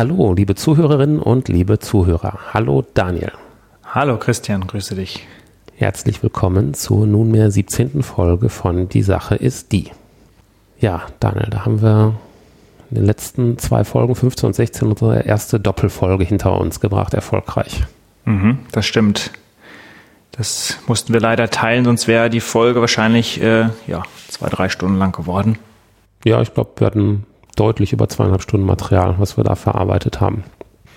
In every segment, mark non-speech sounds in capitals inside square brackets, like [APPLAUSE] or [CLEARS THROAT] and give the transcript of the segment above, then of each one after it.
Hallo, liebe Zuhörerinnen und liebe Zuhörer. Hallo Daniel. Hallo Christian, grüße dich. Herzlich willkommen zur nunmehr 17. Folge von Die Sache ist die. Ja, Daniel, da haben wir in den letzten zwei Folgen, 15 und 16, unsere erste Doppelfolge hinter uns gebracht, erfolgreich. Mhm, das stimmt. Das mussten wir leider teilen, sonst wäre die Folge wahrscheinlich äh, ja, zwei, drei Stunden lang geworden. Ja, ich glaube, wir hatten deutlich über zweieinhalb Stunden Material, was wir da verarbeitet haben.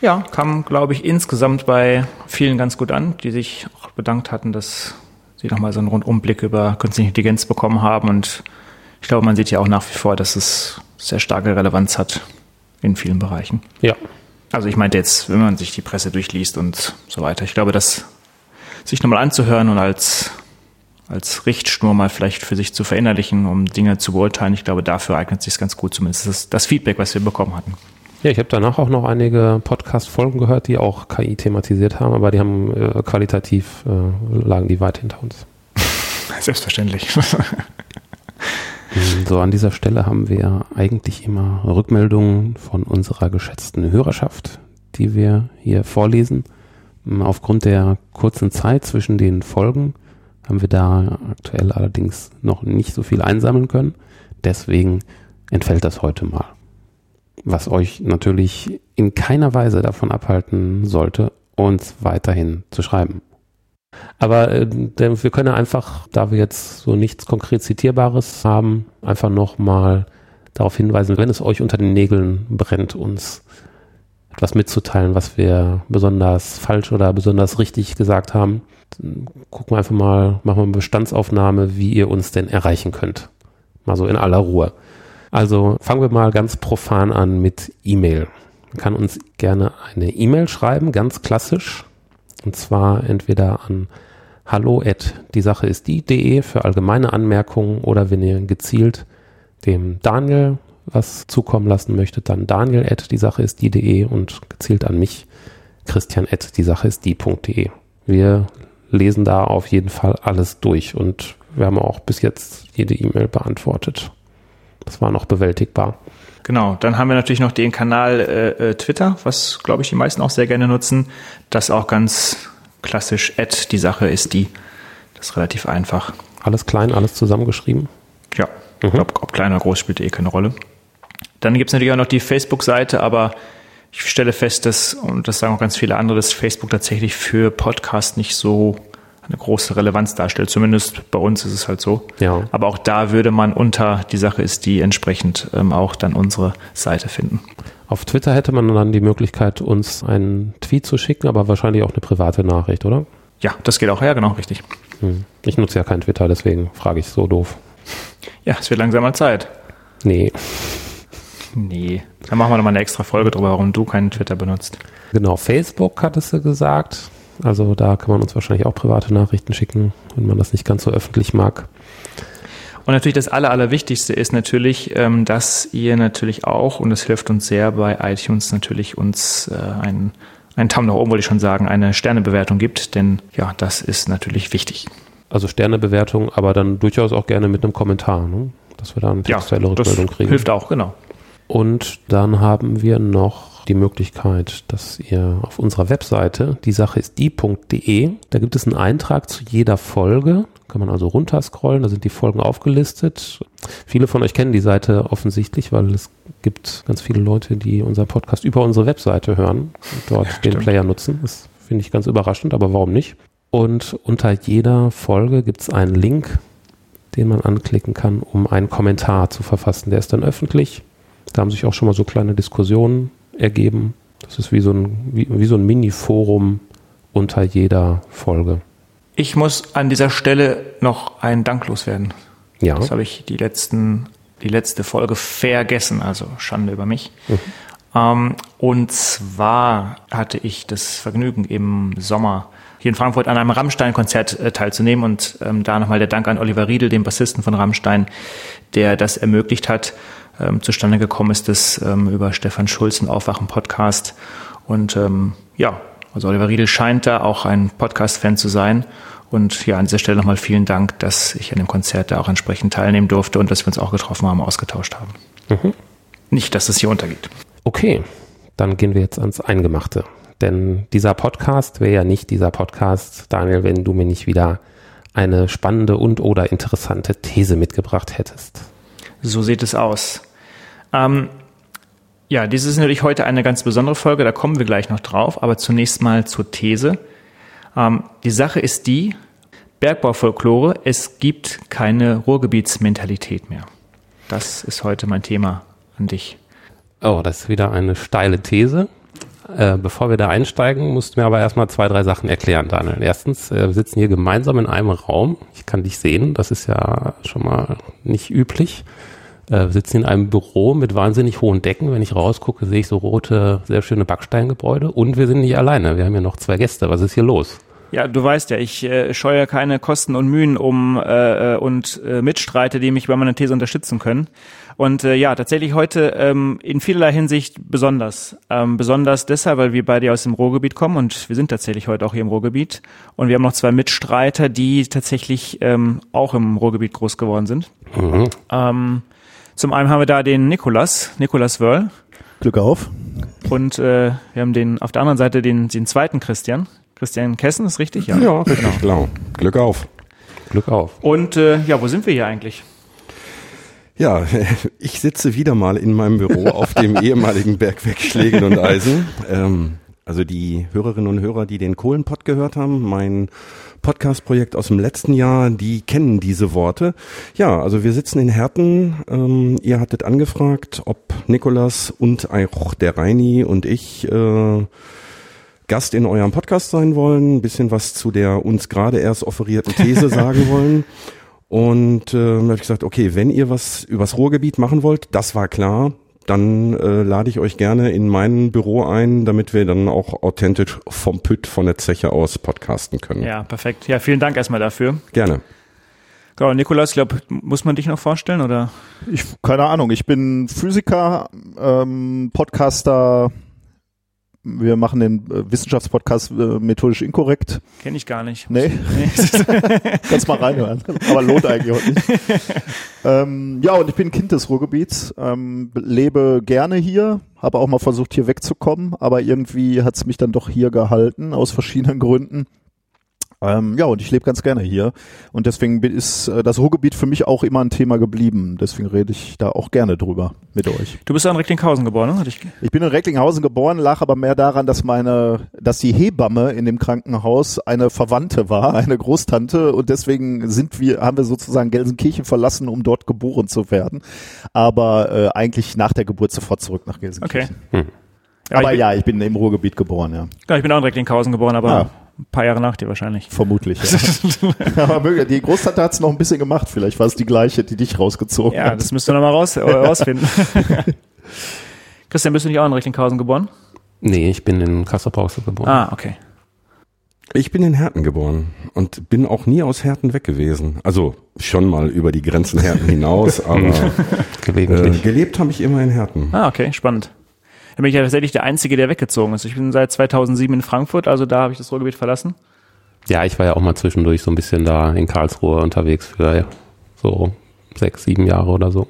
Ja, kam, glaube ich, insgesamt bei vielen ganz gut an, die sich auch bedankt hatten, dass sie nochmal so einen Rundumblick über künstliche Intelligenz bekommen haben. Und ich glaube, man sieht ja auch nach wie vor, dass es sehr starke Relevanz hat in vielen Bereichen. Ja. Also ich meinte jetzt, wenn man sich die Presse durchliest und so weiter. Ich glaube, das sich nochmal anzuhören und als als Richtschnur mal vielleicht für sich zu verinnerlichen, um Dinge zu beurteilen. Ich glaube, dafür eignet sich es ganz gut, zumindest das, das Feedback, was wir bekommen hatten. Ja, ich habe danach auch noch einige Podcast-Folgen gehört, die auch KI thematisiert haben, aber die haben äh, qualitativ äh, lagen die weit hinter uns. [LAUGHS] Selbstverständlich. [LAUGHS] so, an dieser Stelle haben wir eigentlich immer Rückmeldungen von unserer geschätzten Hörerschaft, die wir hier vorlesen. Aufgrund der kurzen Zeit zwischen den Folgen haben wir da aktuell allerdings noch nicht so viel einsammeln können. Deswegen entfällt das heute mal. Was euch natürlich in keiner Weise davon abhalten sollte, uns weiterhin zu schreiben. Aber äh, wir können einfach, da wir jetzt so nichts konkret Zitierbares haben, einfach nochmal darauf hinweisen, wenn es euch unter den Nägeln brennt, uns etwas mitzuteilen, was wir besonders falsch oder besonders richtig gesagt haben, gucken wir einfach mal, machen wir eine Bestandsaufnahme, wie ihr uns denn erreichen könnt. Mal so in aller Ruhe. Also fangen wir mal ganz profan an mit E-Mail. Man kann uns gerne eine E-Mail schreiben, ganz klassisch. Und zwar entweder an hallo at die Sache ist die.de für allgemeine Anmerkungen oder wenn ihr gezielt dem Daniel was zukommen lassen möchtet, dann daniel at die Sache ist die.de und gezielt an mich christian at die Sache ist die.de. Wir lesen da auf jeden Fall alles durch und wir haben auch bis jetzt jede E-Mail beantwortet. Das war noch bewältigbar. Genau, dann haben wir natürlich noch den Kanal äh, äh Twitter, was glaube ich die meisten auch sehr gerne nutzen. Das auch ganz klassisch Ad, die Sache ist die. Das ist relativ einfach. Alles klein, alles zusammengeschrieben? Ja, ich mhm. glaube, ob klein oder groß spielt eh keine Rolle. Dann gibt es natürlich auch noch die Facebook-Seite, aber ich stelle fest, dass, und das sagen auch ganz viele andere, dass Facebook tatsächlich für Podcast nicht so eine große Relevanz darstellt. Zumindest bei uns ist es halt so. Ja. Aber auch da würde man unter die Sache ist die entsprechend ähm, auch dann unsere Seite finden. Auf Twitter hätte man dann die Möglichkeit, uns einen Tweet zu schicken, aber wahrscheinlich auch eine private Nachricht, oder? Ja, das geht auch. Ja, genau, richtig. Hm. Ich nutze ja kein Twitter, deswegen frage ich so doof. Ja, es wird langsam mal Zeit. Nee. Nee. Dann machen wir nochmal eine extra Folge drüber, warum du keinen Twitter benutzt. Genau, Facebook hattest du gesagt. Also da kann man uns wahrscheinlich auch private Nachrichten schicken, wenn man das nicht ganz so öffentlich mag. Und natürlich das Aller, Allerwichtigste ist natürlich, ähm, dass ihr natürlich auch, und das hilft uns sehr bei iTunes, natürlich uns äh, einen, einen Daumen nach oben, wollte ich schon sagen, eine Sternebewertung gibt, denn ja, das ist natürlich wichtig. Also Sternebewertung, aber dann durchaus auch gerne mit einem Kommentar, ne? dass wir da eine textuelle ja, Rückmeldung kriegen. Hilft auch, genau. Und dann haben wir noch die Möglichkeit, dass ihr auf unserer Webseite, die Sache ist die.de, da gibt es einen Eintrag zu jeder Folge. Kann man also runterscrollen, da sind die Folgen aufgelistet. Viele von euch kennen die Seite offensichtlich, weil es gibt ganz viele Leute, die unseren Podcast über unsere Webseite hören und dort ja, den Player nutzen. Das finde ich ganz überraschend, aber warum nicht? Und unter jeder Folge gibt es einen Link, den man anklicken kann, um einen Kommentar zu verfassen. Der ist dann öffentlich da haben sich auch schon mal so kleine Diskussionen ergeben. Das ist wie so ein, wie, wie so ein Mini-Forum unter jeder Folge. Ich muss an dieser Stelle noch einen Dank loswerden. Ja. Das habe ich die letzten, die letzte Folge vergessen, also Schande über mich. Mhm. Ähm, und zwar hatte ich das Vergnügen im Sommer hier in Frankfurt an einem Rammstein-Konzert äh, teilzunehmen und ähm, da nochmal der Dank an Oliver Riedel, dem Bassisten von Rammstein, der das ermöglicht hat. Ähm, zustande gekommen ist das ähm, über Stefan Schulz, ein Aufwachen-Podcast. Und ähm, ja, also Oliver Riedel scheint da auch ein Podcast-Fan zu sein. Und ja, an dieser Stelle nochmal vielen Dank, dass ich an dem Konzert da auch entsprechend teilnehmen durfte und dass wir uns auch getroffen haben, ausgetauscht haben. Mhm. Nicht, dass es hier untergeht. Okay, dann gehen wir jetzt ans Eingemachte. Denn dieser Podcast wäre ja nicht dieser Podcast, Daniel, wenn du mir nicht wieder eine spannende und oder interessante These mitgebracht hättest. So sieht es aus. Ähm, ja, dies ist natürlich heute eine ganz besondere Folge, da kommen wir gleich noch drauf, aber zunächst mal zur These. Ähm, die Sache ist die, Bergbaufolklore, es gibt keine Ruhrgebietsmentalität mehr. Das ist heute mein Thema an dich. Oh, das ist wieder eine steile These. Äh, bevor wir da einsteigen, musst du mir aber erstmal zwei, drei Sachen erklären, Daniel. Erstens, äh, wir sitzen hier gemeinsam in einem Raum. Ich kann dich sehen, das ist ja schon mal nicht üblich. Äh, wir sitzen in einem Büro mit wahnsinnig hohen Decken. Wenn ich rausgucke, sehe ich so rote, sehr schöne Backsteingebäude. Und wir sind nicht alleine. Wir haben ja noch zwei Gäste. Was ist hier los? Ja, du weißt ja, ich äh, scheue keine Kosten und Mühen um äh, äh, und äh, Mitstreiter, die mich bei meiner These unterstützen können. Und äh, ja, tatsächlich heute ähm, in vielerlei Hinsicht besonders. Ähm, besonders deshalb, weil wir beide aus dem Ruhrgebiet kommen und wir sind tatsächlich heute auch hier im Ruhrgebiet. Und wir haben noch zwei Mitstreiter, die tatsächlich ähm, auch im Ruhrgebiet groß geworden sind. Mhm. Ähm, zum einen haben wir da den Nikolas, Nikolas Wörl. Glück auf. Und äh, wir haben den auf der anderen Seite den, den zweiten Christian, Christian Kessen, ist richtig? Ja, ja richtig, genau. Glück auf. Glück auf. Und äh, ja, wo sind wir hier eigentlich? Ja, [LAUGHS] ich sitze wieder mal in meinem Büro auf dem [LAUGHS] ehemaligen Bergwerk Schlägen und Eisen. Ähm, also die Hörerinnen und Hörer, die den Kohlenpott gehört haben, mein Podcast-Projekt aus dem letzten Jahr, die kennen diese Worte. Ja, also wir sitzen in Herten. Ähm, ihr hattet angefragt, ob Nikolas und auch der Reini und ich äh, Gast in eurem Podcast sein wollen, ein bisschen was zu der uns gerade erst offerierten These [LAUGHS] sagen wollen. Und äh, habe ich gesagt, okay, wenn ihr was übers Ruhrgebiet machen wollt, das war klar, dann äh, lade ich euch gerne in mein Büro ein, damit wir dann auch authentisch vom Pütt, von der Zeche aus podcasten können. Ja, perfekt. Ja, vielen Dank erstmal dafür. Gerne. Genau, Nikolaus, ich glaube, muss man dich noch vorstellen oder? Ich keine Ahnung. Ich bin Physiker, ähm, Podcaster, wir machen den äh, Wissenschaftspodcast äh, methodisch inkorrekt. Kenne ich gar nicht. Nee. nee. [LAUGHS] Kannst mal reinhören. Aber lohnt eigentlich auch nicht. ähm, ja, und ich bin Kind des Ruhrgebiets, ähm, lebe gerne hier, habe auch mal versucht, hier wegzukommen, aber irgendwie hat es mich dann doch hier gehalten, aus verschiedenen Gründen. Ähm, ja, und ich lebe ganz gerne hier. Und deswegen ist äh, das Ruhrgebiet für mich auch immer ein Thema geblieben. Deswegen rede ich da auch gerne drüber mit euch. Du bist ja in Recklinghausen geboren, ne? Ich, ich bin in Recklinghausen geboren, lag aber mehr daran, dass meine, dass die Hebamme in dem Krankenhaus eine Verwandte war, eine Großtante. Und deswegen sind wir, haben wir sozusagen Gelsenkirchen verlassen, um dort geboren zu werden. Aber äh, eigentlich nach der Geburt sofort zurück nach Gelsenkirchen. Okay. Hm. Ja, aber ich bin, ja, ich bin im Ruhrgebiet geboren, ja. Ja, ich bin auch in Recklinghausen geboren, aber ah ein paar Jahre nach dir wahrscheinlich. Vermutlich. Ja. [LAUGHS] Aber die Großtante hat es noch ein bisschen gemacht. Vielleicht war es die gleiche, die dich rausgezogen ja, hat. Ja, das müsst ihr nochmal raus, äh, rausfinden. [LAUGHS] Christian, bist du nicht auch in Recklinghausen geboren? Nee, ich bin in Kassel-Brauxel geboren. Ah, okay. Ich bin in Herten geboren und bin auch nie aus Herten weg gewesen. Also schon mal über die Grenzen Herten hinaus, [LAUGHS] aber äh, gelebt habe ich immer in Herten. Ah, okay, spannend. Da bin ich ja tatsächlich der Einzige, der weggezogen ist. Ich bin seit 2007 in Frankfurt, also da habe ich das Ruhrgebiet verlassen. Ja, ich war ja auch mal zwischendurch so ein bisschen da in Karlsruhe unterwegs für so sechs, sieben Jahre oder so.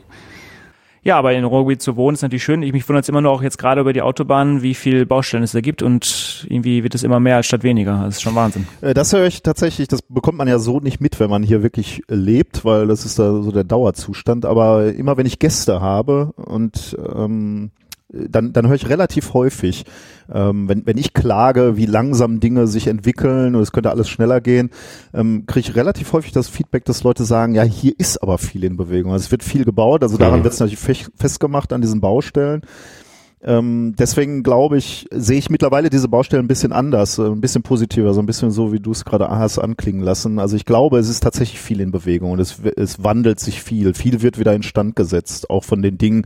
Ja, aber in Ruhrgebiet zu wohnen ist natürlich schön. Ich mich wundert es immer nur auch jetzt gerade über die Autobahnen, wie viel Baustellen es da gibt und irgendwie wird es immer mehr statt weniger. Das ist schon Wahnsinn. Äh, das höre ich tatsächlich, das bekommt man ja so nicht mit, wenn man hier wirklich lebt, weil das ist da so der Dauerzustand. Aber immer wenn ich Gäste habe und ähm, dann, dann höre ich relativ häufig, ähm, wenn, wenn ich klage, wie langsam Dinge sich entwickeln und es könnte alles schneller gehen, ähm, kriege ich relativ häufig das Feedback, dass Leute sagen, ja, hier ist aber viel in Bewegung. Also es wird viel gebaut, also daran mhm. wird es natürlich festgemacht an diesen Baustellen. Ähm, deswegen glaube ich, sehe ich mittlerweile diese Baustelle ein bisschen anders, äh, ein bisschen positiver, so ein bisschen so, wie du es gerade hast anklingen lassen. Also ich glaube, es ist tatsächlich viel in Bewegung und es, es wandelt sich viel. Viel wird wieder instand gesetzt, auch von den Dingen,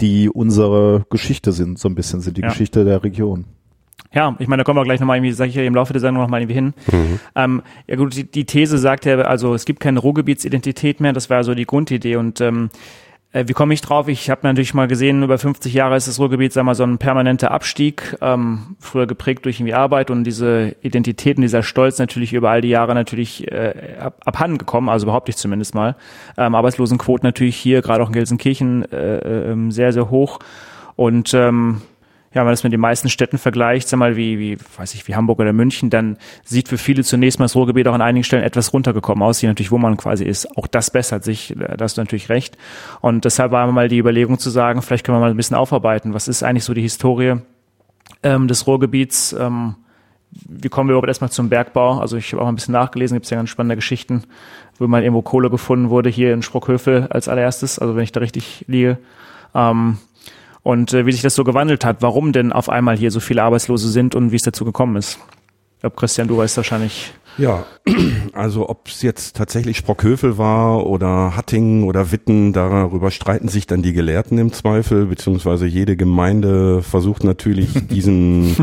die unsere Geschichte sind, so ein bisschen sind die ja. Geschichte der Region. Ja, ich meine, da kommen wir gleich nochmal irgendwie, sage ich ja im Laufe der Sendung nochmal irgendwie hin. Mhm. Ähm, ja gut, die, die These sagt ja, also es gibt keine Ruhrgebietsidentität mehr, das war so die Grundidee und ähm, äh, wie komme ich drauf? Ich habe natürlich mal gesehen, über 50 Jahre ist das Ruhrgebiet, sagen wir mal, so ein permanenter Abstieg, ähm, früher geprägt durch irgendwie Arbeit und diese Identitäten, dieser Stolz natürlich über all die Jahre natürlich äh, ab, abhanden gekommen, also behaupte ich zumindest mal. Ähm, Arbeitslosenquote natürlich hier, gerade auch in Gelsenkirchen, äh, äh, sehr, sehr hoch. Und ähm, ja, wenn man das mit den meisten Städten vergleicht, sag mal, wie, wie, weiß ich, wie Hamburg oder München, dann sieht für viele zunächst mal das Ruhrgebiet auch an einigen Stellen etwas runtergekommen aus, je natürlich, wo man quasi ist. Auch das bessert sich, da hast du natürlich recht. Und deshalb war mal die Überlegung zu sagen, vielleicht können wir mal ein bisschen aufarbeiten. Was ist eigentlich so die Historie ähm, des Ruhrgebiets? Ähm, wie kommen wir überhaupt erstmal zum Bergbau? Also ich habe auch ein bisschen nachgelesen, gibt es ja ganz spannende Geschichten, wo mal irgendwo Kohle gefunden wurde, hier in Sprockhövel als allererstes, also wenn ich da richtig liege. Ähm, und äh, wie sich das so gewandelt hat, warum denn auf einmal hier so viele Arbeitslose sind und wie es dazu gekommen ist. Ich glaube, Christian, du weißt wahrscheinlich. Ja, [CLEARS THROAT] also ob es jetzt tatsächlich Sprockhövel war oder Hattingen oder Witten, darüber streiten sich dann die Gelehrten im Zweifel, beziehungsweise jede Gemeinde versucht natürlich [LAUGHS] diesen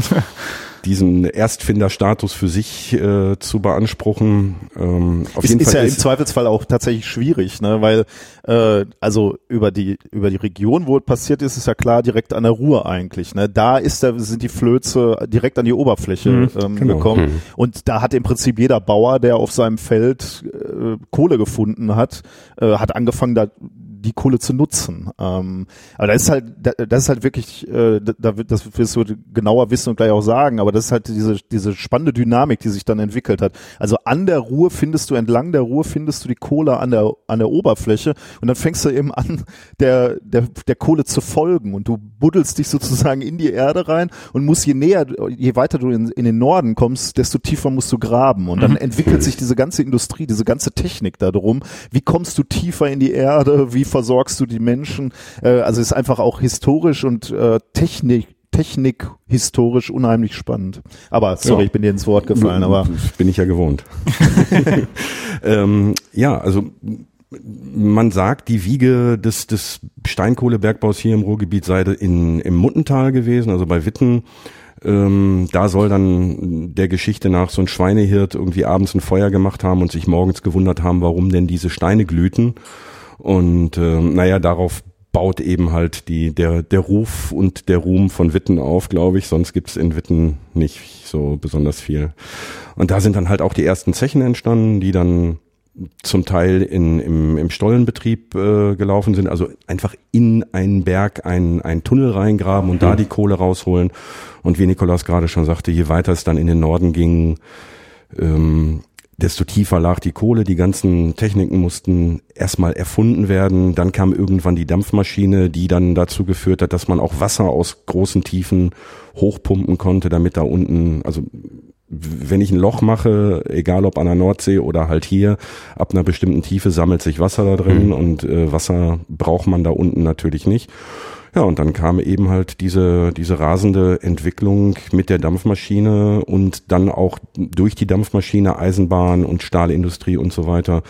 diesen Erstfinderstatus für sich äh, zu beanspruchen. Ähm, auf ist, jeden ist Fall ja ist im Zweifelsfall auch tatsächlich schwierig, ne? weil äh, also über die über die Region, wo es passiert ist, ist ja klar direkt an der Ruhr eigentlich. Ne? Da ist da sind die Flöze direkt an die Oberfläche mhm, ähm, genau. gekommen mhm. und da hat im Prinzip jeder Bauer, der auf seinem Feld äh, Kohle gefunden hat, äh, hat angefangen da die Kohle zu nutzen. Ähm, aber das ist halt, das ist halt wirklich, äh, da, das wirst du genauer wissen und gleich auch sagen, aber das ist halt diese, diese spannende Dynamik, die sich dann entwickelt hat. Also an der Ruhr findest du, entlang der Ruhr findest du die Kohle an der, an der Oberfläche und dann fängst du eben an, der, der, der Kohle zu folgen und du buddelst dich sozusagen in die Erde rein und musst je näher, je weiter du in, in den Norden kommst, desto tiefer musst du graben und dann mhm. entwickelt sich diese ganze Industrie, diese ganze Technik darum. Wie kommst du tiefer in die Erde? Wie versorgst du die Menschen? Äh, also ist einfach auch historisch und äh, Technik Technik historisch unheimlich spannend. Aber sorry, ja. ich bin dir ins Wort gefallen, aber bin ich ja gewohnt. [LAUGHS] ähm, ja, also man sagt, die Wiege des, des Steinkohlebergbaus hier im Ruhrgebiet sei in, im Muttental gewesen, also bei Witten. Ähm, da soll dann der Geschichte nach so ein Schweinehirt irgendwie abends ein Feuer gemacht haben und sich morgens gewundert haben, warum denn diese Steine glühten. Und äh, naja, darauf baut eben halt die, der, der Ruf und der Ruhm von Witten auf, glaube ich. Sonst gibt's in Witten nicht so besonders viel. Und da sind dann halt auch die ersten Zechen entstanden, die dann zum Teil in, im, im Stollenbetrieb äh, gelaufen sind, also einfach in einen Berg einen, einen Tunnel reingraben und mhm. da die Kohle rausholen. Und wie Nikolaus gerade schon sagte, je weiter es dann in den Norden ging, ähm, desto tiefer lag die Kohle. Die ganzen Techniken mussten erstmal erfunden werden. Dann kam irgendwann die Dampfmaschine, die dann dazu geführt hat, dass man auch Wasser aus großen Tiefen hochpumpen konnte, damit da unten, also wenn ich ein Loch mache, egal ob an der Nordsee oder halt hier, ab einer bestimmten Tiefe sammelt sich Wasser da drin mhm. und äh, Wasser braucht man da unten natürlich nicht. Ja, und dann kam eben halt diese, diese rasende Entwicklung mit der Dampfmaschine und dann auch durch die Dampfmaschine Eisenbahn und Stahlindustrie und so weiter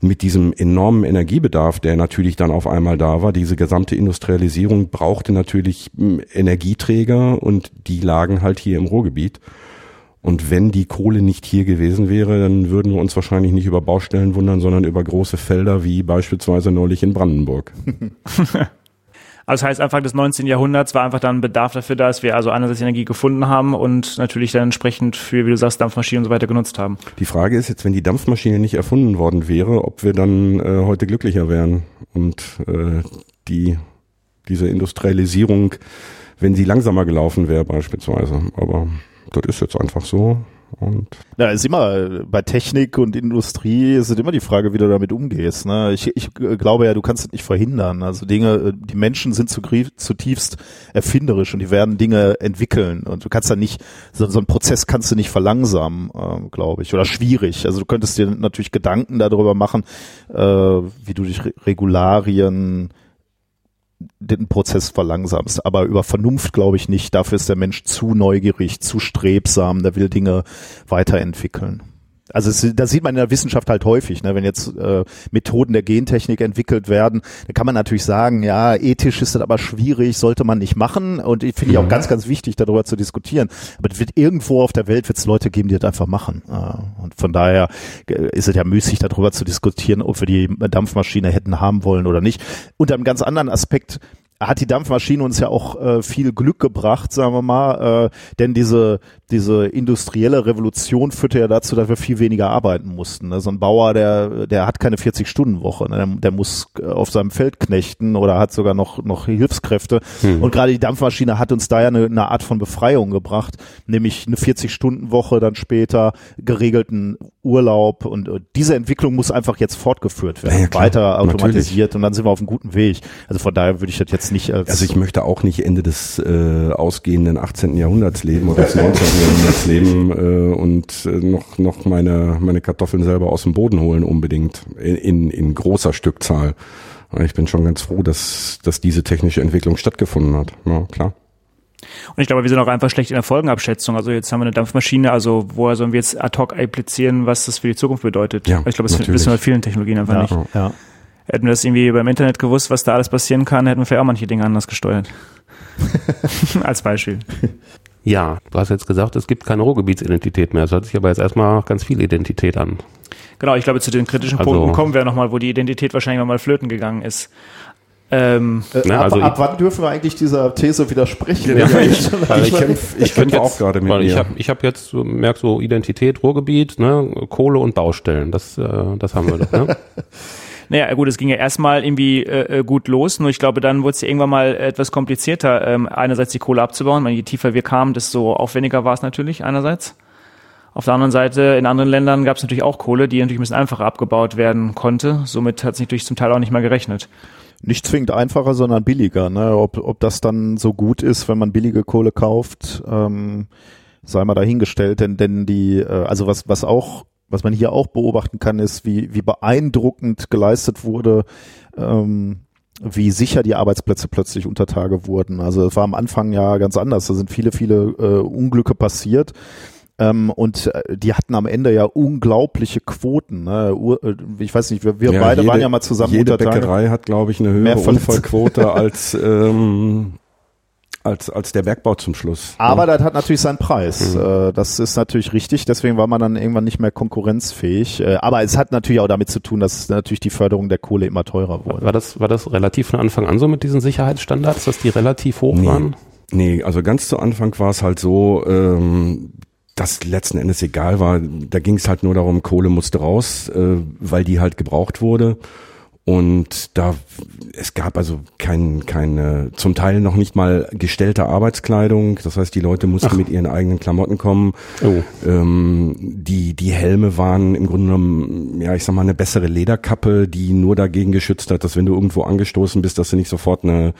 mit diesem enormen Energiebedarf, der natürlich dann auf einmal da war. Diese gesamte Industrialisierung brauchte natürlich hm, Energieträger und die lagen halt hier im Ruhrgebiet. Und wenn die Kohle nicht hier gewesen wäre, dann würden wir uns wahrscheinlich nicht über Baustellen wundern, sondern über große Felder wie beispielsweise neulich in Brandenburg. [LAUGHS] Also das heißt, Anfang des 19. Jahrhunderts war einfach dann Bedarf dafür, dass wir also einerseits Energie gefunden haben und natürlich dann entsprechend für, wie du sagst, Dampfmaschinen und so weiter genutzt haben. Die Frage ist jetzt, wenn die Dampfmaschine nicht erfunden worden wäre, ob wir dann äh, heute glücklicher wären und äh, die diese Industrialisierung, wenn sie langsamer gelaufen wäre beispielsweise. Aber das ist jetzt einfach so. Und ja, ist immer bei Technik und Industrie ist es immer die Frage, wie du damit umgehst. Ne? Ich, ich glaube ja, du kannst es nicht verhindern. Also Dinge, die Menschen sind zutiefst erfinderisch und die werden Dinge entwickeln. Und du kannst da nicht, so, so einen Prozess kannst du nicht verlangsamen, äh, glaube ich, oder schwierig. Also du könntest dir natürlich Gedanken darüber machen, äh, wie du dich Regularien den Prozess verlangsamst. Aber über Vernunft glaube ich nicht. Dafür ist der Mensch zu neugierig, zu strebsam, der will Dinge weiterentwickeln. Also es, das sieht man in der Wissenschaft halt häufig, ne? wenn jetzt äh, Methoden der Gentechnik entwickelt werden, dann kann man natürlich sagen, ja, ethisch ist das aber schwierig, sollte man nicht machen und ich finde ich auch mhm. ganz, ganz wichtig, darüber zu diskutieren. Aber es wird irgendwo auf der Welt wird es Leute geben, die das einfach machen. Und von daher äh, ist es ja müßig, darüber zu diskutieren, ob wir die Dampfmaschine hätten haben wollen oder nicht. Unter einem ganz anderen Aspekt hat die Dampfmaschine uns ja auch äh, viel Glück gebracht, sagen wir mal, äh, denn diese diese industrielle Revolution führte ja dazu, dass wir viel weniger arbeiten mussten. Ne? So ein Bauer, der der hat keine 40-Stunden-Woche, ne? der, der, muss äh, auf seinem Feld knechten oder hat sogar noch noch Hilfskräfte. Hm. Und gerade die Dampfmaschine hat uns da ja eine, eine Art von Befreiung gebracht, nämlich eine 40-Stunden-Woche, dann später geregelten Urlaub und uh, diese Entwicklung muss einfach jetzt fortgeführt werden, ja, klar, weiter automatisiert natürlich. und dann sind wir auf einem guten Weg. Also von daher würde ich das jetzt nicht als Also ich möchte auch nicht Ende des äh, ausgehenden 18. Jahrhunderts leben oder des 19. Jahrhunderts leben äh, und äh, noch noch meine meine Kartoffeln selber aus dem Boden holen unbedingt in, in, in großer Stückzahl. Ich bin schon ganz froh, dass dass diese technische Entwicklung stattgefunden hat. Ja, klar. Und ich glaube, wir sind auch einfach schlecht in der Folgenabschätzung. Also jetzt haben wir eine Dampfmaschine, also woher sollen wir jetzt ad hoc applizieren, was das für die Zukunft bedeutet? Ja, ich glaube, das wissen wir bei vielen Technologien einfach ja, nicht. Ja. Hätten wir das irgendwie beim Internet gewusst, was da alles passieren kann, hätten wir vielleicht auch manche Dinge anders gesteuert. [LAUGHS] Als Beispiel. Ja, du hast jetzt gesagt, es gibt keine Ruhrgebietsidentität mehr. Das hört sich aber jetzt erstmal ganz viel Identität an. Genau, ich glaube, zu den kritischen also, Punkten kommen wir nochmal, wo die Identität wahrscheinlich nochmal flöten gegangen ist. Ähm, äh, ab, also ab wann dürfen wir eigentlich dieser These widersprechen? Ja, ich, ich, kämpfe ich kämpf auch gerade mit Ich habe ich hab jetzt, merk so Identität, Ruhrgebiet, ne, Kohle und Baustellen. Das, äh, das haben wir doch. Ne? [LAUGHS] Naja, gut, es ging ja erstmal irgendwie äh, äh, gut los, nur ich glaube, dann wurde es irgendwann mal etwas komplizierter, ähm, einerseits die Kohle abzubauen, weil je tiefer wir kamen, desto aufwendiger war es natürlich einerseits. Auf der anderen Seite, in anderen Ländern gab es natürlich auch Kohle, die natürlich ein bisschen einfacher abgebaut werden konnte. Somit hat es natürlich zum Teil auch nicht mal gerechnet nicht zwingend einfacher, sondern billiger. Ne? Ob, ob das dann so gut ist, wenn man billige Kohle kauft, ähm, sei mal dahingestellt. Denn, denn die, äh, also was, was auch, was man hier auch beobachten kann, ist, wie, wie beeindruckend geleistet wurde, ähm, wie sicher die Arbeitsplätze plötzlich unter Tage wurden. Also es war am Anfang ja ganz anders. Da sind viele, viele äh, Unglücke passiert. Ähm, und äh, die hatten am Ende ja unglaubliche Quoten. Ne? Äh, ich weiß nicht, wir, wir ja, beide jede, waren ja mal zusammen. Jede Bäckerei hat, glaube ich, eine höhere Unfallquote als [LAUGHS] ähm, als, als der Bergbau zum Schluss. Aber ja. das hat natürlich seinen Preis. Mhm. Äh, das ist natürlich richtig. Deswegen war man dann irgendwann nicht mehr konkurrenzfähig. Aber es hat natürlich auch damit zu tun, dass natürlich die Förderung der Kohle immer teurer wurde. War das, war das relativ von Anfang an so mit diesen Sicherheitsstandards, dass die relativ hoch nee. waren? Nee, also ganz zu Anfang war es halt so, ähm, das letzten Endes egal war. Da ging es halt nur darum, Kohle musste raus, äh, weil die halt gebraucht wurde. Und da, es gab also kein, keine, zum Teil noch nicht mal gestellte Arbeitskleidung. Das heißt, die Leute mussten Ach. mit ihren eigenen Klamotten kommen. Oh. Ähm, die, die Helme waren im Grunde genommen, ja, ich sag mal, eine bessere Lederkappe, die nur dagegen geschützt hat, dass wenn du irgendwo angestoßen bist, dass du nicht sofort eine,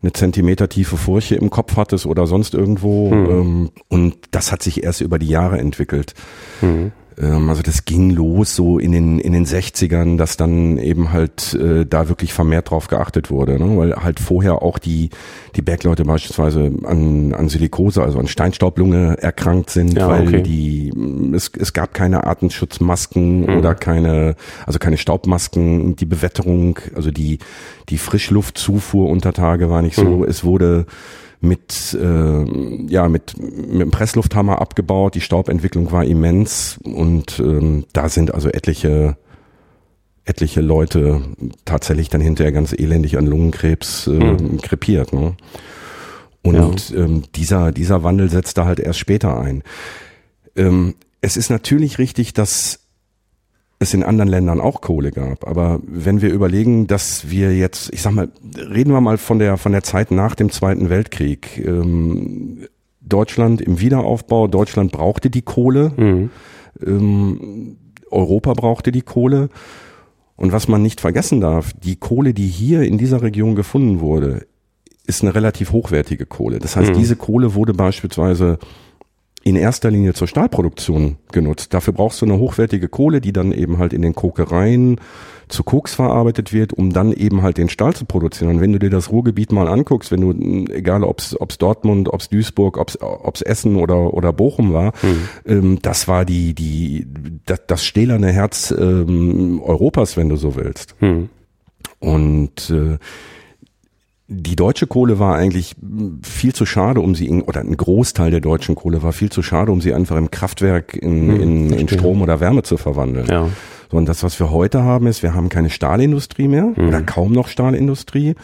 eine Zentimeter tiefe Furche im Kopf hattest oder sonst irgendwo. Mhm. Ähm, und das hat sich erst über die Jahre entwickelt. Mhm. Ähm, also das ging los so in den, in den 60ern, dass dann eben halt äh, da wirklich vermehrt drauf geachtet wurde, ne? weil halt vorher auch die, die Bergleute beispielsweise an, an Silikose, also an Steinstaublunge erkrankt sind, ja, weil okay. die, es, es gab keine Atemschutzmasken mhm. oder keine, also keine Staubmasken, die Bewetterung, also die, die Frischluftzufuhr unter Tage war nicht so, mhm. es wurde mit, äh, ja, mit, mit dem Presslufthammer abgebaut. Die Staubentwicklung war immens und ähm, da sind also etliche etliche Leute tatsächlich dann hinterher ganz elendig an Lungenkrebs äh, mhm. krepiert. Ne? Und ja. ähm, dieser, dieser Wandel setzte halt erst später ein. Ähm, es ist natürlich richtig, dass es in anderen Ländern auch Kohle gab. Aber wenn wir überlegen, dass wir jetzt, ich sag mal, reden wir mal von der, von der Zeit nach dem Zweiten Weltkrieg. Ähm, Deutschland im Wiederaufbau, Deutschland brauchte die Kohle, mhm. ähm, Europa brauchte die Kohle. Und was man nicht vergessen darf, die Kohle, die hier in dieser Region gefunden wurde, ist eine relativ hochwertige Kohle. Das heißt, mhm. diese Kohle wurde beispielsweise in erster Linie zur Stahlproduktion genutzt. Dafür brauchst du eine hochwertige Kohle, die dann eben halt in den Kokereien zu Koks verarbeitet wird, um dann eben halt den Stahl zu produzieren. Und wenn du dir das Ruhrgebiet mal anguckst, wenn du, egal ob's ob's Dortmund, ob's Duisburg, ob's ob's Essen oder, oder Bochum war, mhm. ähm, das war die, die, das, das stählerne Herz ähm, Europas, wenn du so willst. Mhm. Und äh, die deutsche Kohle war eigentlich viel zu schade, um sie in, oder ein Großteil der deutschen Kohle war viel zu schade, um sie einfach im Kraftwerk in, hm, in, in Strom oder Wärme zu verwandeln. Ja. So, und das, was wir heute haben, ist, wir haben keine Stahlindustrie mehr hm. oder kaum noch Stahlindustrie.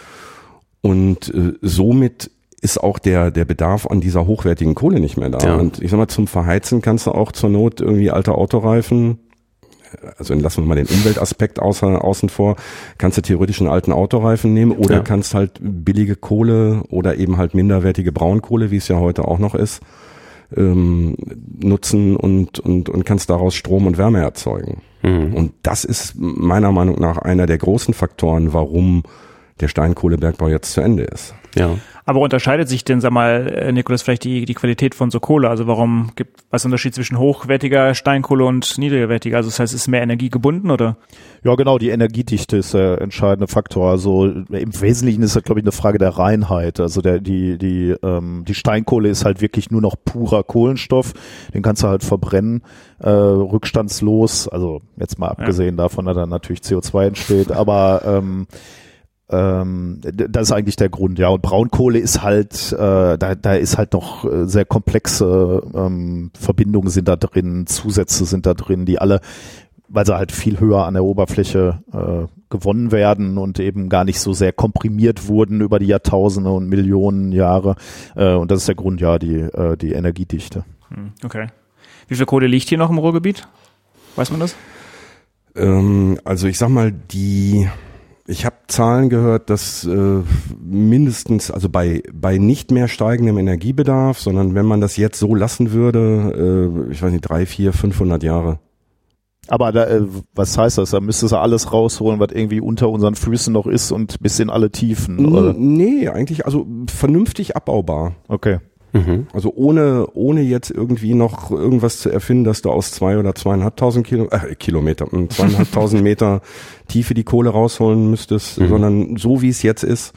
Und äh, somit ist auch der, der Bedarf an dieser hochwertigen Kohle nicht mehr da. Ja. Und ich sag mal, zum Verheizen kannst du auch zur Not irgendwie alte Autoreifen also lassen wir mal den Umweltaspekt außer, außen vor, kannst du theoretisch einen alten Autoreifen nehmen oder ja. kannst halt billige Kohle oder eben halt minderwertige Braunkohle, wie es ja heute auch noch ist, ähm, nutzen und, und, und kannst daraus Strom und Wärme erzeugen. Mhm. Und das ist meiner Meinung nach einer der großen Faktoren, warum der Steinkohlebergbau jetzt zu Ende ist. Ja. Aber unterscheidet sich denn, sag mal, äh, Nikolas, vielleicht die, die Qualität von so Kohle? Also warum gibt was Unterschied zwischen hochwertiger Steinkohle und niedrigwertiger? Also das heißt, ist mehr Energie gebunden oder? Ja, genau, die Energiedichte ist der entscheidende Faktor. Also im Wesentlichen ist das, glaube ich, eine Frage der Reinheit. Also der, die, die, ähm, die Steinkohle ist halt wirklich nur noch purer Kohlenstoff. Den kannst du halt verbrennen, äh, rückstandslos. Also jetzt mal abgesehen ja. davon, dass da natürlich CO2 entsteht, aber ähm, ähm, das ist eigentlich der Grund, ja. Und Braunkohle ist halt, äh, da, da ist halt noch äh, sehr komplexe ähm, Verbindungen sind da drin, Zusätze sind da drin, die alle, weil sie halt viel höher an der Oberfläche äh, gewonnen werden und eben gar nicht so sehr komprimiert wurden über die Jahrtausende und Millionen Jahre. Äh, und das ist der Grund, ja, die, äh, die Energiedichte. Hm, okay. Wie viel Kohle liegt hier noch im Ruhrgebiet? Weiß man das? Ähm, also ich sag mal, die ich habe Zahlen gehört, dass äh, mindestens, also bei, bei nicht mehr steigendem Energiebedarf, sondern wenn man das jetzt so lassen würde, äh, ich weiß nicht, drei, vier, 500 Jahre. Aber da, äh, was heißt das? Da müsste sie alles rausholen, was irgendwie unter unseren Füßen noch ist und bis in alle Tiefen, oder? Nee, eigentlich, also vernünftig abbaubar. Okay. Mhm. Also ohne, ohne jetzt irgendwie noch irgendwas zu erfinden, dass du aus zwei oder zweieinhalbtausend Kilo, äh, Kilometer, hm, [LAUGHS] zweieinhalbtausend Meter Tiefe die Kohle rausholen müsstest, mhm. sondern so wie es jetzt ist.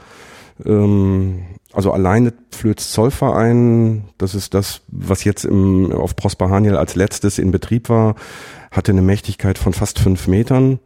Ähm, also alleine Flöz Zollverein, das ist das, was jetzt im, auf Prosper Haniel als letztes in Betrieb war, hatte eine Mächtigkeit von fast fünf Metern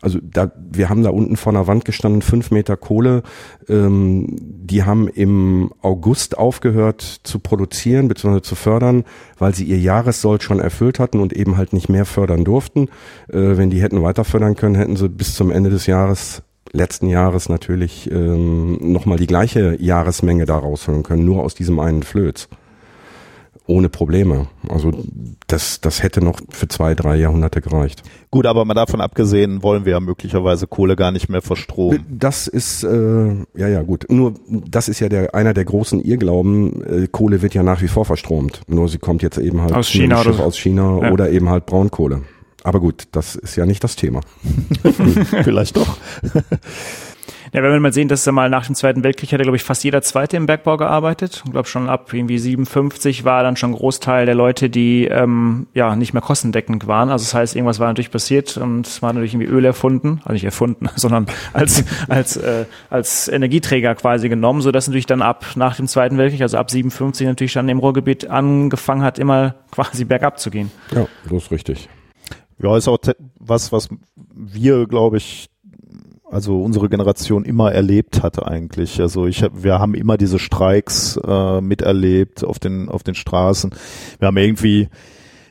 also da, wir haben da unten vor einer Wand gestanden, fünf Meter Kohle. Ähm, die haben im August aufgehört zu produzieren bzw. zu fördern, weil sie ihr Jahressold schon erfüllt hatten und eben halt nicht mehr fördern durften. Äh, wenn die hätten weiter fördern können, hätten sie bis zum Ende des Jahres letzten Jahres natürlich ähm, nochmal die gleiche Jahresmenge da rausholen können, nur aus diesem einen Flöz ohne Probleme. Also das, das hätte noch für zwei, drei Jahrhunderte gereicht. Gut, aber mal davon abgesehen, wollen wir ja möglicherweise Kohle gar nicht mehr verstromen. Das ist, äh, ja, ja, gut. Nur, das ist ja der, einer der großen Irrglauben. Äh, Kohle wird ja nach wie vor verstromt. Nur sie kommt jetzt eben halt aus China, oder, aus China ja. oder eben halt Braunkohle. Aber gut, das ist ja nicht das Thema. [LAUGHS] [LAUGHS] Vielleicht doch. [LAUGHS] Ja, wenn wir mal sehen, dass er mal nach dem Zweiten Weltkrieg hatte, glaube ich, fast jeder Zweite im Bergbau gearbeitet. Ich glaube schon ab irgendwie 57 war dann schon ein Großteil der Leute, die ähm, ja nicht mehr kostendeckend waren. Also das heißt, irgendwas war natürlich passiert und es war natürlich irgendwie Öl erfunden, also nicht erfunden, [LAUGHS] sondern als als äh, als Energieträger quasi genommen, so dass natürlich dann ab nach dem Zweiten Weltkrieg, also ab 57 natürlich dann im Ruhrgebiet angefangen hat, immer [LAUGHS] quasi bergab zu gehen. Ja, das ist richtig. Ja, ist auch was, was wir, glaube ich, also unsere Generation immer erlebt hat eigentlich. Also ich hab, wir haben immer diese Streiks äh, miterlebt auf den auf den Straßen. Wir haben irgendwie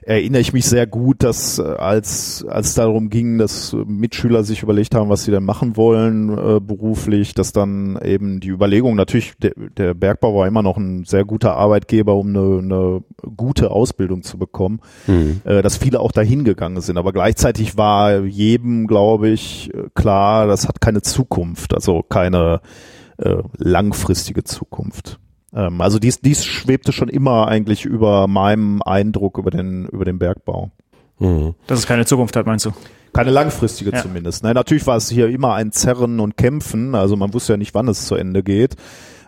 erinnere ich mich sehr gut, dass äh, als als darum ging, dass Mitschüler sich überlegt haben, was sie denn machen wollen äh, beruflich, dass dann eben die Überlegung natürlich der, der Bergbau war immer noch ein sehr guter Arbeitgeber, um eine, eine gute Ausbildung zu bekommen, mhm. äh, dass viele auch dahin gegangen sind, aber gleichzeitig war jedem, glaube ich, klar, das hat keine Zukunft, also keine äh, langfristige Zukunft. Ähm, also dies, dies schwebte schon immer eigentlich über meinem Eindruck über den, über den Bergbau. Mhm. Dass es keine Zukunft hat, meinst du? Keine langfristige ja. zumindest. Nein, natürlich war es hier immer ein Zerren und Kämpfen. Also man wusste ja nicht, wann es zu Ende geht.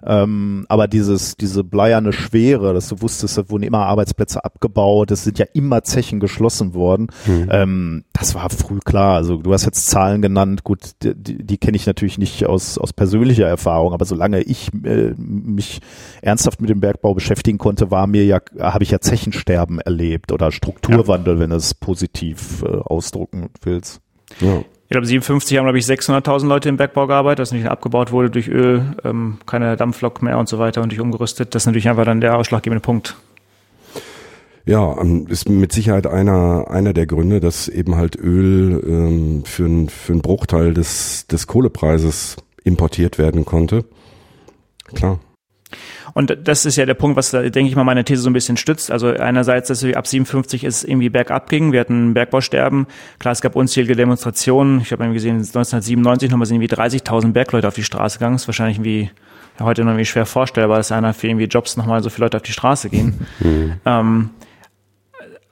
Ähm, aber dieses, diese bleierne Schwere, dass du wusstest, da wurden immer Arbeitsplätze abgebaut, es sind ja immer Zechen geschlossen worden, mhm. ähm, das war früh klar. Also du hast jetzt Zahlen genannt, gut, die, die, die kenne ich natürlich nicht aus, aus persönlicher Erfahrung, aber solange ich äh, mich ernsthaft mit dem Bergbau beschäftigen konnte, war mir ja, habe ich ja Zechensterben erlebt oder Strukturwandel, ja. wenn du es positiv äh, ausdrucken willst. Ja. Ich glaube, 57 haben, glaube ich, 600.000 Leute im Bergbau gearbeitet, das nicht abgebaut wurde durch Öl, ähm, keine Dampflok mehr und so weiter und durch umgerüstet. Das ist natürlich einfach dann der ausschlaggebende Punkt. Ja, ähm, ist mit Sicherheit einer, einer der Gründe, dass eben halt Öl ähm, für, ein, für einen Bruchteil des, des Kohlepreises importiert werden konnte. Klar. Und das ist ja der Punkt, was, denke ich mal, meine These so ein bisschen stützt. Also einerseits, dass wir ab 57 es irgendwie bergab ging. Wir hatten Bergbausterben. Klar, es gab unzählige Demonstrationen. Ich habe irgendwie gesehen, 1997 nochmal sind irgendwie 30.000 Bergleute auf die Straße gegangen. Das ist wahrscheinlich wie ja, heute noch irgendwie schwer vorstellbar, dass einer für irgendwie Jobs nochmal so viele Leute auf die Straße gehen. Mhm. Ähm,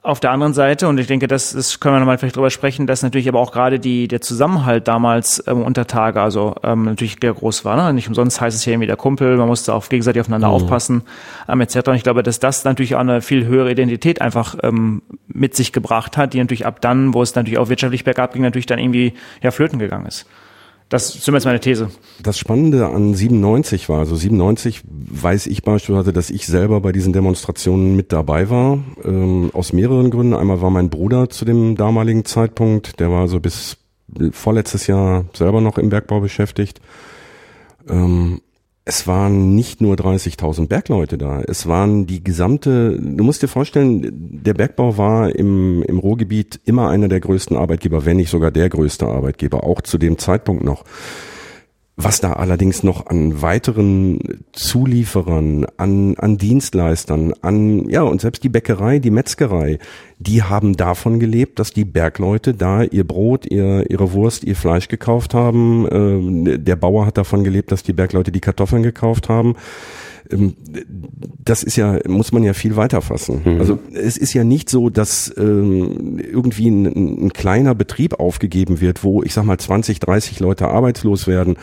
auf der anderen Seite, und ich denke, das, das können wir nochmal vielleicht drüber sprechen, dass natürlich aber auch gerade die, der Zusammenhalt damals ähm, unter Tage, also ähm, natürlich sehr groß war. Ne? Nicht umsonst heißt es hier irgendwie der Kumpel, man musste auch gegenseitig aufeinander mhm. aufpassen, ähm, etc. Und ich glaube, dass das natürlich auch eine viel höhere Identität einfach ähm, mit sich gebracht hat, die natürlich ab dann, wo es natürlich auch wirtschaftlich bergab ging, natürlich dann irgendwie ja flöten gegangen ist. Das ist zumindest meine These. Das Spannende an 97 war, also 97 weiß ich beispielsweise, dass ich selber bei diesen Demonstrationen mit dabei war, ähm, aus mehreren Gründen. Einmal war mein Bruder zu dem damaligen Zeitpunkt, der war so bis vorletztes Jahr selber noch im Bergbau beschäftigt. Ähm, es waren nicht nur 30.000 Bergleute da, es waren die gesamte, du musst dir vorstellen, der Bergbau war im, im Ruhrgebiet immer einer der größten Arbeitgeber, wenn nicht sogar der größte Arbeitgeber, auch zu dem Zeitpunkt noch. Was da allerdings noch an weiteren Zulieferern, an, an Dienstleistern, an, ja, und selbst die Bäckerei, die Metzgerei, die haben davon gelebt, dass die Bergleute da ihr Brot, ihr, ihre Wurst, ihr Fleisch gekauft haben. Äh, der Bauer hat davon gelebt, dass die Bergleute die Kartoffeln gekauft haben ähm, das ist ja, muss man ja viel weiter fassen. Mhm. Also es ist ja nicht so, dass ähm, irgendwie ein, ein, kleiner Betrieb aufgegeben wird, wo ich sag mal 20, 30 Leute arbeitslos werden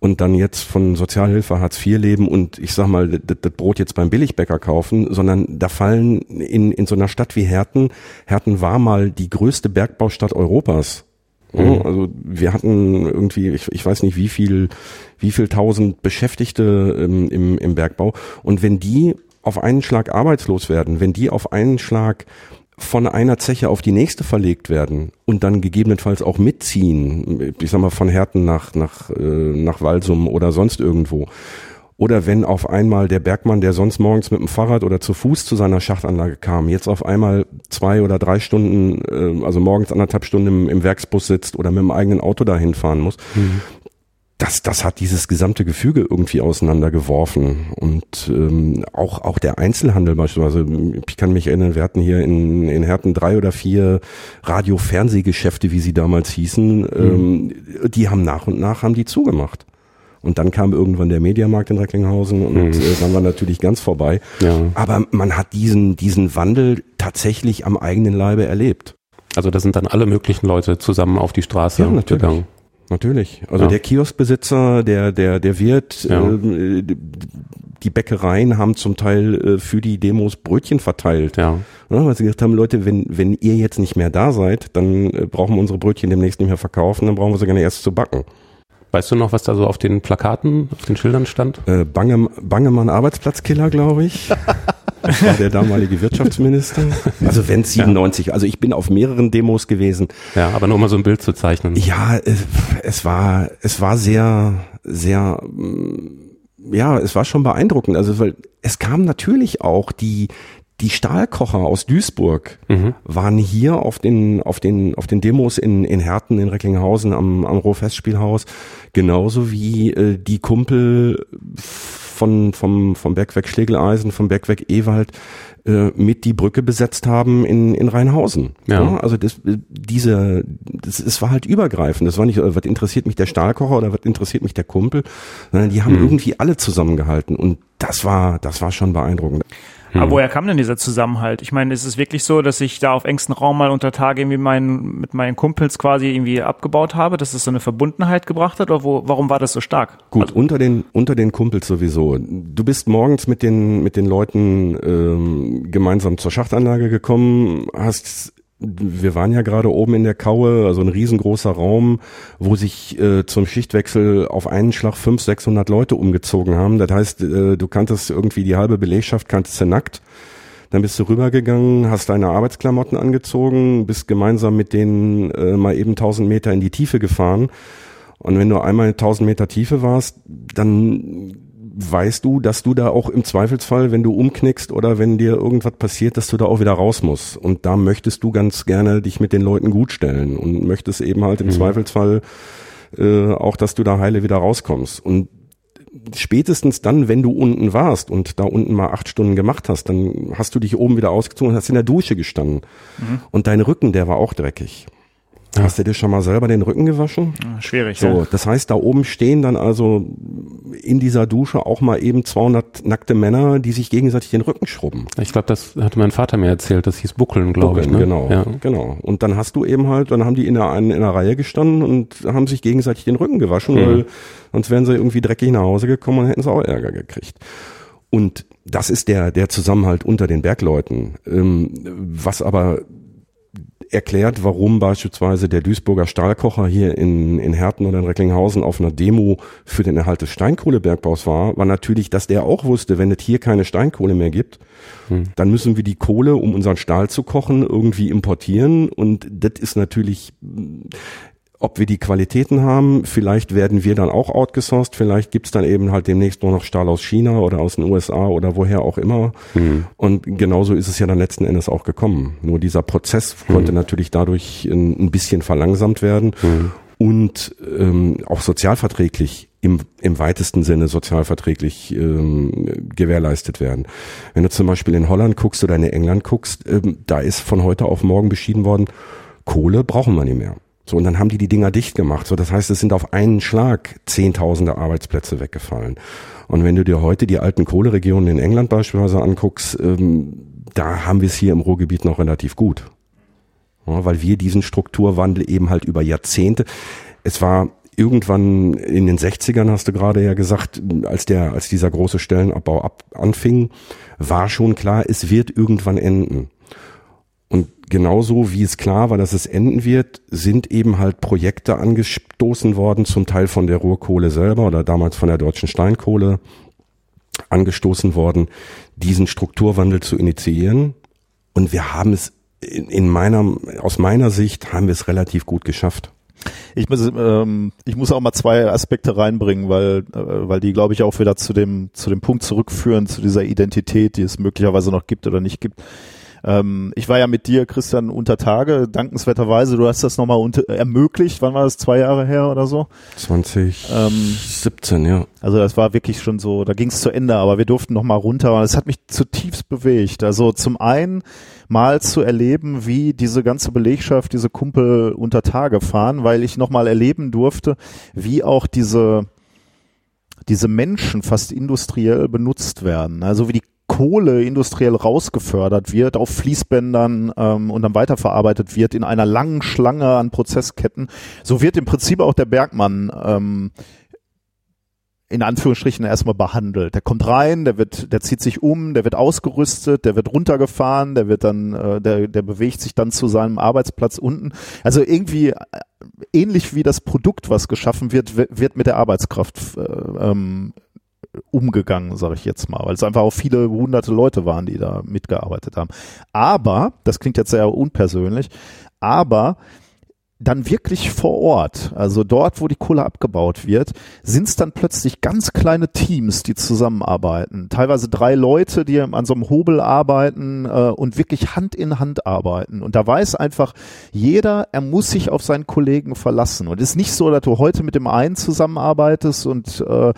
und dann jetzt von Sozialhilfe Hartz IV leben und ich sag mal, das, das Brot jetzt beim Billigbäcker kaufen, sondern da fallen in, in so einer Stadt wie Herten, Herten war mal die größte Bergbaustadt Europas. Mhm. Also wir hatten irgendwie, ich, ich weiß nicht wie viel, wie viel tausend Beschäftigte im, im, im Bergbau. Und wenn die auf einen Schlag arbeitslos werden, wenn die auf einen Schlag von einer Zeche auf die nächste verlegt werden und dann gegebenenfalls auch mitziehen, ich sag mal von Herten nach nach äh, nach Walsum oder sonst irgendwo. Oder wenn auf einmal der Bergmann, der sonst morgens mit dem Fahrrad oder zu Fuß zu seiner Schachtanlage kam, jetzt auf einmal zwei oder drei Stunden, äh, also morgens anderthalb Stunden im, im Werksbus sitzt oder mit dem eigenen Auto dahin fahren muss, mhm das, das hat dieses gesamte Gefüge irgendwie auseinandergeworfen. Und ähm, auch, auch der Einzelhandel beispielsweise, ich kann mich erinnern, wir hatten hier in, in Herten drei oder vier Radio-Fernsehgeschäfte, wie sie damals hießen, mhm. ähm, die haben nach und nach haben die zugemacht. Und dann kam irgendwann der Mediamarkt in Recklinghausen und mhm. äh, dann war natürlich ganz vorbei. Ja. Aber man hat diesen, diesen Wandel tatsächlich am eigenen Leibe erlebt. Also da sind dann alle möglichen Leute zusammen auf die Straße ja, natürlich. gegangen. Natürlich. Also ja. der Kioskbesitzer, der, der, der Wirt, ja. äh, die Bäckereien haben zum Teil äh, für die Demos Brötchen verteilt. Ja. ja. Weil sie gesagt haben, Leute, wenn, wenn ihr jetzt nicht mehr da seid, dann äh, brauchen wir unsere Brötchen demnächst nicht mehr verkaufen, dann brauchen wir sie gerne erst zu backen. Weißt du noch, was da so auf den Plakaten, auf den Schildern stand? Äh, Bange, Bangemann Arbeitsplatzkiller, glaube ich. Das war der damalige Wirtschaftsminister. Also wenn 97, ja. also ich bin auf mehreren Demos gewesen. Ja, aber nur um mal so ein Bild zu zeichnen. Ja, es, es war, es war sehr, sehr, ja, es war schon beeindruckend. Also weil es kam natürlich auch die, die Stahlkocher aus Duisburg mhm. waren hier auf den, auf den, auf den Demos in, in Herten, in Recklinghausen am, am Ruhrfestspielhaus, genauso wie äh, die Kumpel von, vom, vom Bergwerk Schlegeleisen, vom Bergwerk Ewald äh, mit die Brücke besetzt haben in, in Rheinhausen. Ja. ja also das, diese, das, es war halt übergreifend. Das war nicht, äh, was interessiert mich der Stahlkocher oder was interessiert mich der Kumpel, sondern die haben mhm. irgendwie alle zusammengehalten und das war, das war schon beeindruckend. Aber hm. woher kam denn dieser Zusammenhalt? Ich meine, ist es wirklich so, dass ich da auf engstem Raum mal unter Tage irgendwie mein, mit meinen Kumpels quasi irgendwie abgebaut habe, dass es so eine Verbundenheit gebracht hat? Oder wo, warum war das so stark? Gut, also, unter den unter den Kumpels sowieso. Du bist morgens mit den mit den Leuten ähm, gemeinsam zur Schachtanlage gekommen, hast wir waren ja gerade oben in der Kaue, also ein riesengroßer Raum, wo sich äh, zum Schichtwechsel auf einen Schlag 500, 600 Leute umgezogen haben. Das heißt, äh, du kanntest irgendwie die halbe Belegschaft, kanntest du nackt. Dann bist du rübergegangen, hast deine Arbeitsklamotten angezogen, bist gemeinsam mit denen äh, mal eben 1000 Meter in die Tiefe gefahren. Und wenn du einmal 1000 Meter Tiefe warst, dann weißt du, dass du da auch im Zweifelsfall, wenn du umknickst oder wenn dir irgendwas passiert, dass du da auch wieder raus musst. Und da möchtest du ganz gerne dich mit den Leuten gut stellen und möchtest eben halt im mhm. Zweifelsfall äh, auch, dass du da heile wieder rauskommst. Und spätestens dann, wenn du unten warst und da unten mal acht Stunden gemacht hast, dann hast du dich oben wieder ausgezogen und hast in der Dusche gestanden. Mhm. Und dein Rücken, der war auch dreckig. Hast du dir schon mal selber den Rücken gewaschen? schwierig. So, ja. das heißt, da oben stehen dann also in dieser Dusche auch mal eben 200 nackte Männer, die sich gegenseitig den Rücken schrubben. Ich glaube, das hatte mein Vater mir erzählt. Das hieß Buckeln, glaube ich. Ne? Genau, ja. genau. Und dann hast du eben halt, dann haben die in der in einer Reihe gestanden und haben sich gegenseitig den Rücken gewaschen, mhm. weil sonst wären sie irgendwie dreckig nach Hause gekommen und hätten sie auch Ärger gekriegt. Und das ist der der Zusammenhalt unter den Bergleuten. Ähm, was aber erklärt, warum beispielsweise der Duisburger Stahlkocher hier in, in Herten oder in Recklinghausen auf einer Demo für den Erhalt des Steinkohlebergbaus war, war natürlich, dass der auch wusste, wenn es hier keine Steinkohle mehr gibt, hm. dann müssen wir die Kohle, um unseren Stahl zu kochen, irgendwie importieren. Und das ist natürlich ob wir die Qualitäten haben. Vielleicht werden wir dann auch outgesourced. Vielleicht gibt's dann eben halt demnächst nur noch Stahl aus China oder aus den USA oder woher auch immer. Mhm. Und genauso ist es ja dann letzten Endes auch gekommen. Nur dieser Prozess mhm. konnte natürlich dadurch ein, bisschen verlangsamt werden mhm. und ähm, auch sozialverträglich im, im weitesten Sinne sozialverträglich ähm, gewährleistet werden. Wenn du zum Beispiel in Holland guckst oder in England guckst, ähm, da ist von heute auf morgen beschieden worden, Kohle brauchen wir nicht mehr. So, und dann haben die die Dinger dicht gemacht. So, das heißt, es sind auf einen Schlag Zehntausende Arbeitsplätze weggefallen. Und wenn du dir heute die alten Kohleregionen in England beispielsweise anguckst, ähm, da haben wir es hier im Ruhrgebiet noch relativ gut. Ja, weil wir diesen Strukturwandel eben halt über Jahrzehnte, es war irgendwann in den 60ern, hast du gerade ja gesagt, als der, als dieser große Stellenabbau ab, anfing, war schon klar, es wird irgendwann enden. Und genauso wie es klar war, dass es enden wird, sind eben halt Projekte angestoßen worden, zum Teil von der Ruhrkohle selber oder damals von der deutschen Steinkohle angestoßen worden, diesen Strukturwandel zu initiieren. Und wir haben es in meiner, aus meiner Sicht haben wir es relativ gut geschafft. Ich muss, ähm, ich muss auch mal zwei Aspekte reinbringen, weil, äh, weil die, glaube ich, auch wieder zu dem, zu dem Punkt zurückführen, zu dieser Identität, die es möglicherweise noch gibt oder nicht gibt. Ähm, ich war ja mit dir, Christian, unter Tage, dankenswerterweise. Du hast das nochmal ermöglicht. Wann war das? Zwei Jahre her oder so? 2017, ähm, ja. Also das war wirklich schon so, da ging es zu Ende, aber wir durften nochmal runter. Und es hat mich zutiefst bewegt. Also zum einen mal zu erleben, wie diese ganze Belegschaft, diese Kumpel unter Tage fahren, weil ich nochmal erleben durfte, wie auch diese diese Menschen fast industriell benutzt werden. Also wie die Kohle industriell rausgefördert wird auf Fließbändern ähm, und dann weiterverarbeitet wird in einer langen Schlange an Prozessketten. So wird im Prinzip auch der Bergmann ähm, in Anführungsstrichen erstmal behandelt. Der kommt rein, der wird, der zieht sich um, der wird ausgerüstet, der wird runtergefahren, der wird dann, äh, der, der bewegt sich dann zu seinem Arbeitsplatz unten. Also irgendwie äh, ähnlich wie das Produkt, was geschaffen wird, wird mit der Arbeitskraft äh, ähm, umgegangen, sage ich jetzt mal, weil es einfach auch viele hunderte Leute waren, die da mitgearbeitet haben. Aber, das klingt jetzt sehr unpersönlich, aber dann wirklich vor Ort, also dort, wo die Kohle abgebaut wird, sind es dann plötzlich ganz kleine Teams, die zusammenarbeiten. Teilweise drei Leute, die an so einem Hobel arbeiten äh, und wirklich Hand in Hand arbeiten. Und da weiß einfach jeder, er muss sich auf seinen Kollegen verlassen. Und es ist nicht so, dass du heute mit dem einen zusammenarbeitest und äh,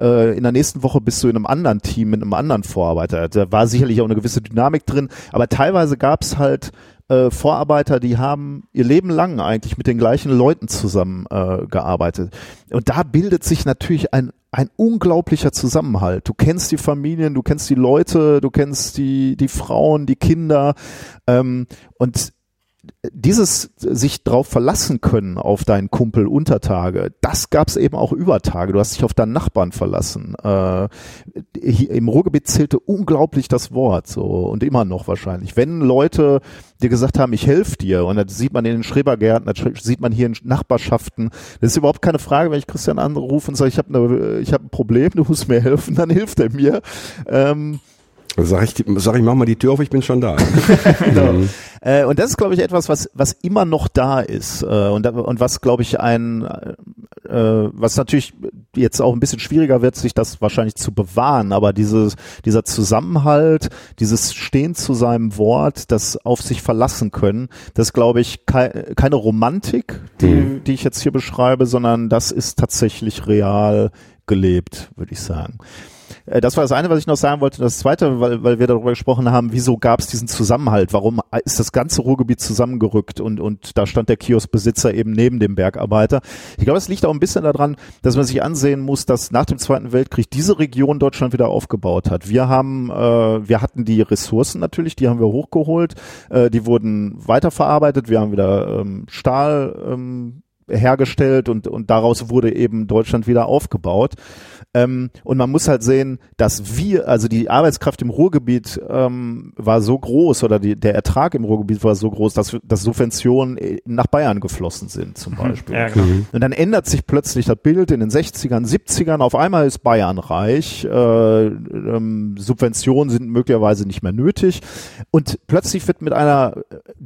äh, in der nächsten Woche bist du in einem anderen Team, mit einem anderen Vorarbeiter. Da war sicherlich auch eine gewisse Dynamik drin, aber teilweise gab es halt äh, Vorarbeiter, die haben ihr Leben lang eigentlich mit den gleichen Leuten zusammen äh. Und da bildet sich natürlich ein ein unglaublicher Zusammenhalt. Du kennst die Familien, du kennst die Leute, du kennst die die Frauen, die Kinder ähm, und dieses sich drauf verlassen können auf deinen Kumpel Untertage, das gab es eben auch über Tage. Du hast dich auf deinen Nachbarn verlassen. Äh, Im Ruhrgebiet zählte unglaublich das Wort so und immer noch wahrscheinlich. Wenn Leute dir gesagt haben, ich helfe dir und das sieht man in den Schrebergärten, das sieht man hier in Nachbarschaften. Das ist überhaupt keine Frage, wenn ich Christian anrufe und sage, ich habe ne, hab ein Problem, du musst mir helfen, dann hilft er mir. Ähm, Sag ich, sag ich, mach mal die Tür auf, ich bin schon da. [LAUGHS] genau. Mhm. Äh, und das ist, glaube ich, etwas, was, was immer noch da ist. Äh, und, und was, glaube ich, ein, äh, was natürlich jetzt auch ein bisschen schwieriger wird, sich das wahrscheinlich zu bewahren, aber dieses, dieser Zusammenhalt, dieses Stehen zu seinem Wort, das auf sich verlassen können, das glaube ich kei keine Romantik, die, mhm. die ich jetzt hier beschreibe, sondern das ist tatsächlich real gelebt, würde ich sagen. Äh, das war das eine, was ich noch sagen wollte. Das zweite, weil, weil wir darüber gesprochen haben, wieso gab es diesen Zusammenhalt? Warum ist das ganze Ruhrgebiet zusammengerückt und, und da stand der Kioskbesitzer eben neben dem Bergarbeiter? Ich glaube, es liegt auch ein bisschen daran, dass man sich ansehen muss, dass nach dem Zweiten Weltkrieg diese Region Deutschland wieder aufgebaut hat. Wir haben, äh, wir hatten die Ressourcen natürlich, die haben wir hochgeholt, äh, die wurden weiterverarbeitet, wir haben wieder ähm, Stahl ähm, hergestellt und, und daraus wurde eben Deutschland wieder aufgebaut. Ähm, und man muss halt sehen, dass wir, also die Arbeitskraft im Ruhrgebiet ähm, war so groß oder die, der Ertrag im Ruhrgebiet war so groß, dass, dass Subventionen nach Bayern geflossen sind zum mhm. Beispiel. Ja, genau. Mhm. Und dann ändert sich plötzlich das Bild in den 60ern, 70ern. Auf einmal ist Bayern reich. Äh, ähm, Subventionen sind möglicherweise nicht mehr nötig. Und plötzlich wird mit einer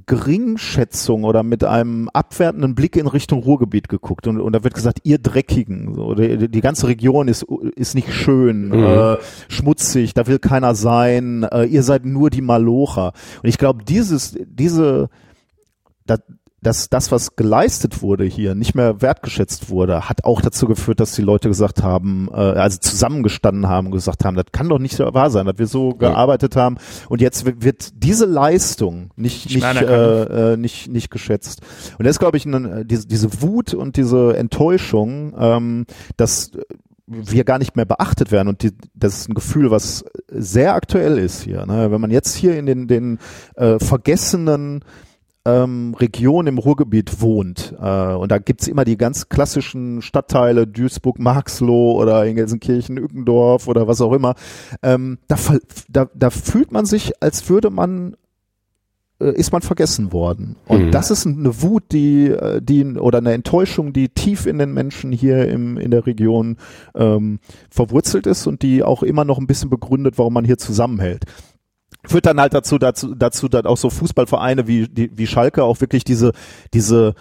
Geringschätzung oder mit einem abwertenden Blick in Richtung Ruhrgebiet geguckt. Und, und da wird gesagt, ihr Dreckigen. So, die, die ganze Region ist ist nicht schön, mhm. äh, schmutzig, da will keiner sein, äh, ihr seid nur die Malocher. Und ich glaube, dieses, diese, das, dass das, was geleistet wurde hier, nicht mehr wertgeschätzt wurde, hat auch dazu geführt, dass die Leute gesagt haben, äh, also zusammengestanden haben und gesagt haben, das kann doch nicht wahr sein, dass wir so gearbeitet haben und jetzt wird diese Leistung nicht nicht äh, äh, nicht nicht geschätzt. Und das ist, glaube ich, eine, diese, diese Wut und diese Enttäuschung, ähm, dass wir gar nicht mehr beachtet werden. Und die, das ist ein Gefühl, was sehr aktuell ist hier. Ne? Wenn man jetzt hier in den, den äh, vergessenen ähm, Regionen im Ruhrgebiet wohnt, äh, und da gibt's immer die ganz klassischen Stadtteile, Duisburg, Marxloh oder in Gelsenkirchen, Ückendorf oder was auch immer, ähm, da, da, da fühlt man sich, als würde man äh, ist man vergessen worden. Und mhm. das ist eine Wut, die, äh, die oder eine Enttäuschung, die tief in den Menschen hier im, in der Region ähm, verwurzelt ist und die auch immer noch ein bisschen begründet, warum man hier zusammenhält führt dann halt dazu, dazu, dazu, dass auch so Fußballvereine wie, die, wie Schalke auch wirklich diese, diese,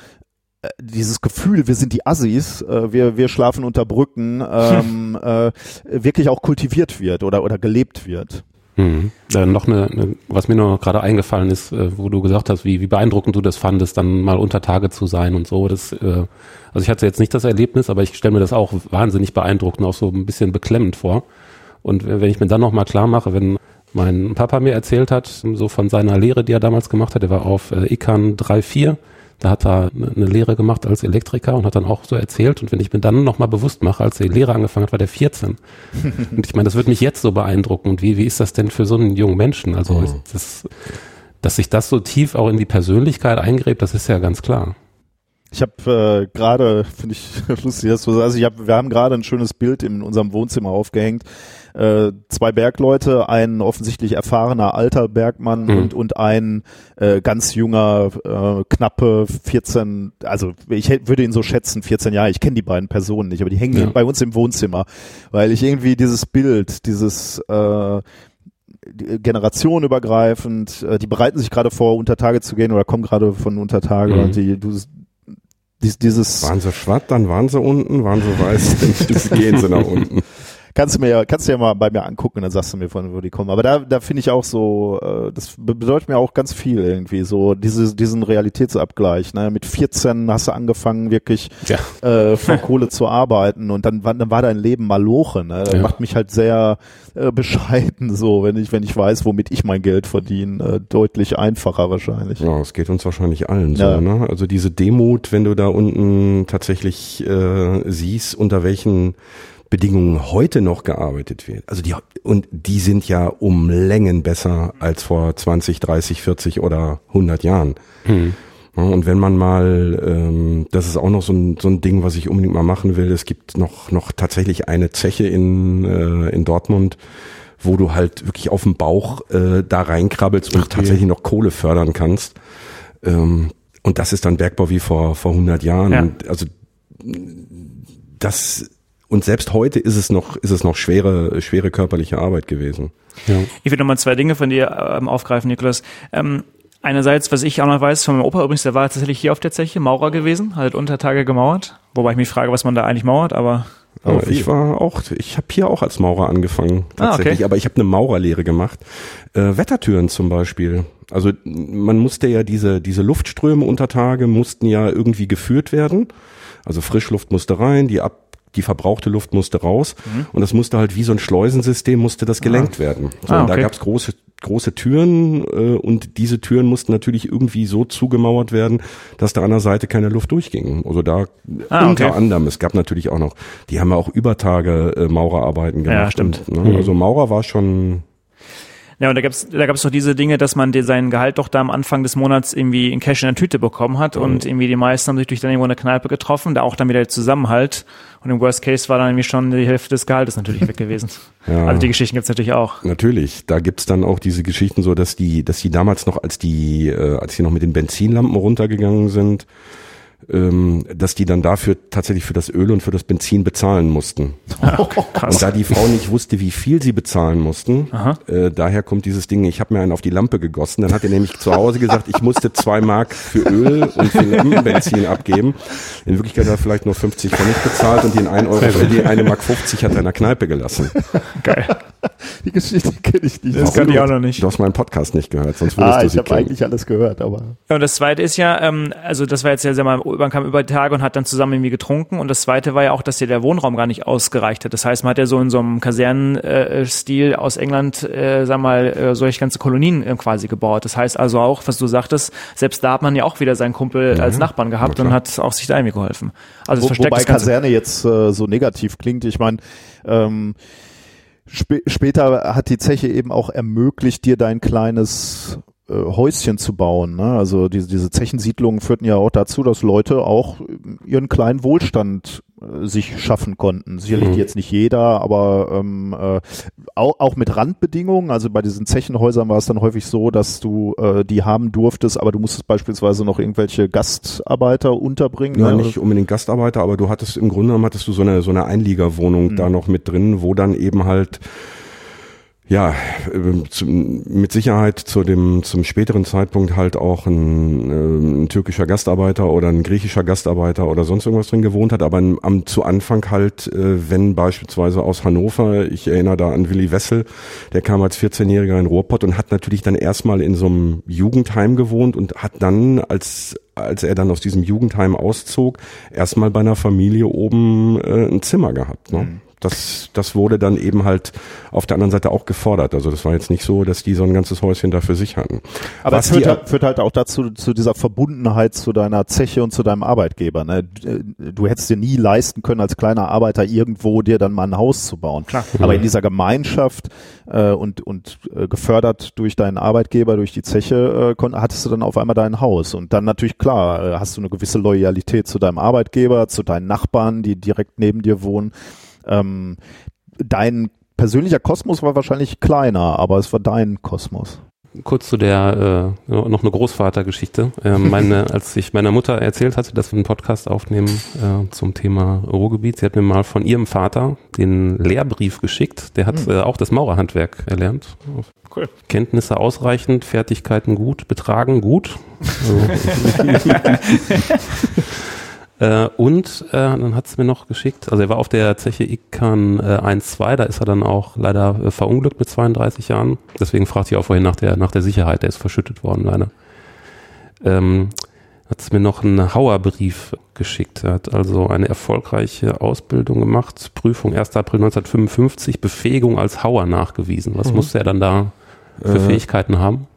äh, dieses Gefühl, wir sind die Assis, äh, wir, wir schlafen unter Brücken, [LAUGHS] ähm, äh, wirklich auch kultiviert wird oder, oder gelebt wird. Mhm. Äh, noch eine, eine, was mir noch gerade eingefallen ist, äh, wo du gesagt hast, wie, wie beeindruckend du das fandest, dann mal unter Tage zu sein und so. Das, äh, also ich hatte jetzt nicht das Erlebnis, aber ich stelle mir das auch wahnsinnig beeindruckend, auch so ein bisschen beklemmend vor. Und wenn ich mir dann noch mal klar mache, wenn mein Papa mir erzählt hat, so von seiner Lehre, die er damals gemacht hat, er war auf äh, ICANN 3.4 da hat er eine Lehre gemacht als Elektriker und hat dann auch so erzählt. Und wenn ich mir dann nochmal bewusst mache, als die Lehre angefangen hat, war der 14. [LAUGHS] und ich meine, das würde mich jetzt so beeindrucken. Und wie, wie ist das denn für so einen jungen Menschen? Also, oh. das, dass sich das so tief auch in die Persönlichkeit eingräbt, das ist ja ganz klar. Ich habe äh, gerade, [LAUGHS] finde ich lustig, dass du sagst, ich hab, wir haben gerade ein schönes Bild in unserem Wohnzimmer aufgehängt. Äh, zwei Bergleute, ein offensichtlich erfahrener alter Bergmann mhm. und, und ein äh, ganz junger, äh, knappe 14, also ich würde ihn so schätzen, 14 Jahre, ich kenne die beiden Personen nicht, aber die hängen ja. bei uns im Wohnzimmer, weil ich irgendwie dieses Bild, dieses äh, generationenübergreifend, äh, die bereiten sich gerade vor, unter Tage zu gehen oder kommen gerade von unter Tage mhm. und die, du, dies, dieses. Waren sie schwatt, dann waren sie unten, waren sie weiß, [LAUGHS] dann gehen sie nach unten. Kannst du mir ja, kannst du ja mal bei mir angucken, dann sagst du mir, von wo die kommen. Aber da, da finde ich auch so, äh, das bedeutet mir auch ganz viel irgendwie, so diese, diesen Realitätsabgleich. Ne? Mit 14 hast du angefangen, wirklich ja. äh, von [LAUGHS] Kohle zu arbeiten und dann, dann war dein Leben Maloche. Ne? Das ja. macht mich halt sehr äh, bescheiden, [LAUGHS] so, wenn ich, wenn ich weiß, womit ich mein Geld verdiene. Äh, deutlich einfacher wahrscheinlich. Ja, es geht uns wahrscheinlich allen so. Ja. Ne? Also diese Demut, wenn du da unten tatsächlich äh, siehst, unter welchen Bedingungen heute noch gearbeitet wird. Also die, und die sind ja um Längen besser als vor 20, 30, 40 oder 100 Jahren. Mhm. Und wenn man mal, ähm, das ist auch noch so ein, so ein Ding, was ich unbedingt mal machen will. Es gibt noch, noch tatsächlich eine Zeche in, äh, in Dortmund, wo du halt wirklich auf dem Bauch äh, da reinkrabbelst und okay. tatsächlich noch Kohle fördern kannst. Ähm, und das ist dann Bergbau wie vor, vor 100 Jahren. Ja. Also das und selbst heute ist es noch, ist es noch schwere, schwere körperliche Arbeit gewesen. Ja. Ich will nochmal zwei Dinge von dir ähm, aufgreifen, Niklas. Ähm, einerseits, was ich auch noch weiß von meinem Opa übrigens, der war tatsächlich hier auf der Zeche, Maurer gewesen, hat unter Tage gemauert. Wobei ich mich frage, was man da eigentlich mauert, aber aber ich war auch, ich habe hier auch als Maurer angefangen tatsächlich, ah, okay. aber ich habe eine Maurerlehre gemacht. Äh, Wettertüren zum Beispiel. Also man musste ja diese diese Luftströme unter Tage mussten ja irgendwie geführt werden. Also Frischluft musste rein, die ab die verbrauchte Luft musste raus mhm. und das musste halt wie so ein Schleusensystem musste das gelenkt ah. werden. So, ah, okay. Und da gab es große große Türen äh, und diese Türen mussten natürlich irgendwie so zugemauert werden, dass da an der Seite keine Luft durchging. Also da ah, unter okay. anderem, es gab natürlich auch noch, die haben ja auch Übertage äh, Maurerarbeiten gemacht. Ja, stimmt. Und, ne, mhm. Also Maurer war schon ja, und da gab's da gab's doch diese Dinge, dass man dir seinen Gehalt doch da am Anfang des Monats irgendwie in Cash in der Tüte bekommen hat mhm. und irgendwie die meisten haben sich durch dann irgendwo eine Kneipe getroffen, da auch dann wieder der Zusammenhalt. Und im Worst Case war dann irgendwie schon die Hälfte des Gehaltes natürlich weg gewesen. [LAUGHS] Ja, also die Geschichten gibt's natürlich auch. Natürlich, da gibt's dann auch diese Geschichten so, dass die, dass die damals noch, als die, äh, als die noch mit den Benzinlampen runtergegangen sind, ähm, dass die dann dafür tatsächlich für das Öl und für das Benzin bezahlen mussten. Okay, krass. Und da die Frau nicht wusste, wie viel sie bezahlen mussten, äh, daher kommt dieses Ding, ich habe mir einen auf die Lampe gegossen. Dann hat er nämlich zu Hause gesagt, ich musste zwei Mark für Öl und für Lampenbenzin abgeben. In Wirklichkeit hat er vielleicht nur 50 Pfennig bezahlt und den 1 Euro, äh, die eine Mark 50 hat er in der Kneipe gelassen. Geil. Die Geschichte kenne ich nicht. Das kann ich auch noch nicht. Du hast meinen Podcast nicht gehört, sonst würdest ah, du sie ich habe eigentlich alles gehört, aber. Ja, und das zweite ist ja, ähm, also das war jetzt ja, sag mal, man kam über Tage und hat dann zusammen irgendwie getrunken. Und das zweite war ja auch, dass dir der Wohnraum gar nicht ausgereicht hat. Das heißt, man hat ja so in so einem Kasernenstil aus England, äh, sag mal, äh, solche ganze Kolonien äh, quasi gebaut. Das heißt also auch, was du sagtest, selbst da hat man ja auch wieder seinen Kumpel mhm. als Nachbarn gehabt und hat auch sich da irgendwie geholfen. Also Wo, wobei Kaserne jetzt äh, so negativ klingt. Ich meine, ähm, sp später hat die Zeche eben auch ermöglicht, dir dein kleines äh, Häuschen zu bauen. Ne? Also diese, diese Zechensiedlungen führten ja auch dazu, dass Leute auch ihren kleinen Wohlstand äh, sich schaffen konnten. Sicherlich mhm. jetzt nicht jeder, aber ähm, äh, auch, auch mit Randbedingungen. Also bei diesen Zechenhäusern war es dann häufig so, dass du äh, die haben durftest, aber du musstest beispielsweise noch irgendwelche Gastarbeiter unterbringen. Ja, ne? nicht unbedingt Gastarbeiter, aber du hattest im Grunde genommen hattest du so eine so eine Einliegerwohnung mhm. da noch mit drin, wo dann eben halt ja, ähm, mit Sicherheit zu dem zum späteren Zeitpunkt halt auch ein, äh, ein, türkischer Gastarbeiter oder ein griechischer Gastarbeiter oder sonst irgendwas drin gewohnt hat, aber am zu Anfang halt, äh, wenn beispielsweise aus Hannover, ich erinnere da an Willi Wessel, der kam als 14-Jähriger in Ruhrpott und hat natürlich dann erstmal in so einem Jugendheim gewohnt und hat dann als als er dann aus diesem Jugendheim auszog, erstmal bei einer Familie oben äh, ein Zimmer gehabt. Ne? Mhm das, das wurde dann eben halt auf der anderen Seite auch gefordert. Also das war jetzt nicht so, dass die so ein ganzes Häuschen da für sich hatten. Aber es führt, halt, führt halt auch dazu, zu dieser Verbundenheit zu deiner Zeche und zu deinem Arbeitgeber. Ne? Du hättest dir nie leisten können, als kleiner Arbeiter irgendwo dir dann mal ein Haus zu bauen. Klar. Aber in dieser Gemeinschaft äh, und, und äh, gefördert durch deinen Arbeitgeber, durch die Zeche, äh, hattest du dann auf einmal dein Haus. Und dann natürlich klar, äh, hast du eine gewisse Loyalität zu deinem Arbeitgeber, zu deinen Nachbarn, die direkt neben dir wohnen. Ähm, dein persönlicher Kosmos war wahrscheinlich kleiner, aber es war dein Kosmos. Kurz zu der äh, noch eine Großvatergeschichte. Äh, [LAUGHS] meine, als ich meiner Mutter erzählt hatte, dass wir einen Podcast aufnehmen äh, zum Thema Ruhrgebiet, sie hat mir mal von ihrem Vater den Lehrbrief geschickt. Der hat hm. äh, auch das Maurerhandwerk erlernt. Cool. Kenntnisse ausreichend, Fertigkeiten gut, Betragen gut. Also, [LAUGHS] [LAUGHS] Äh, und äh, dann hat es mir noch geschickt, also er war auf der Zeche Ikan äh, 1-2, da ist er dann auch leider äh, verunglückt mit 32 Jahren. Deswegen fragte ich auch vorhin nach der, nach der Sicherheit, der ist verschüttet worden leider. Ähm, hat es mir noch einen Hauerbrief geschickt. Er hat also eine erfolgreiche Ausbildung gemacht, Prüfung 1. April 1955, Befähigung als Hauer nachgewiesen. Was mhm. musste er dann da für äh, Fähigkeiten haben?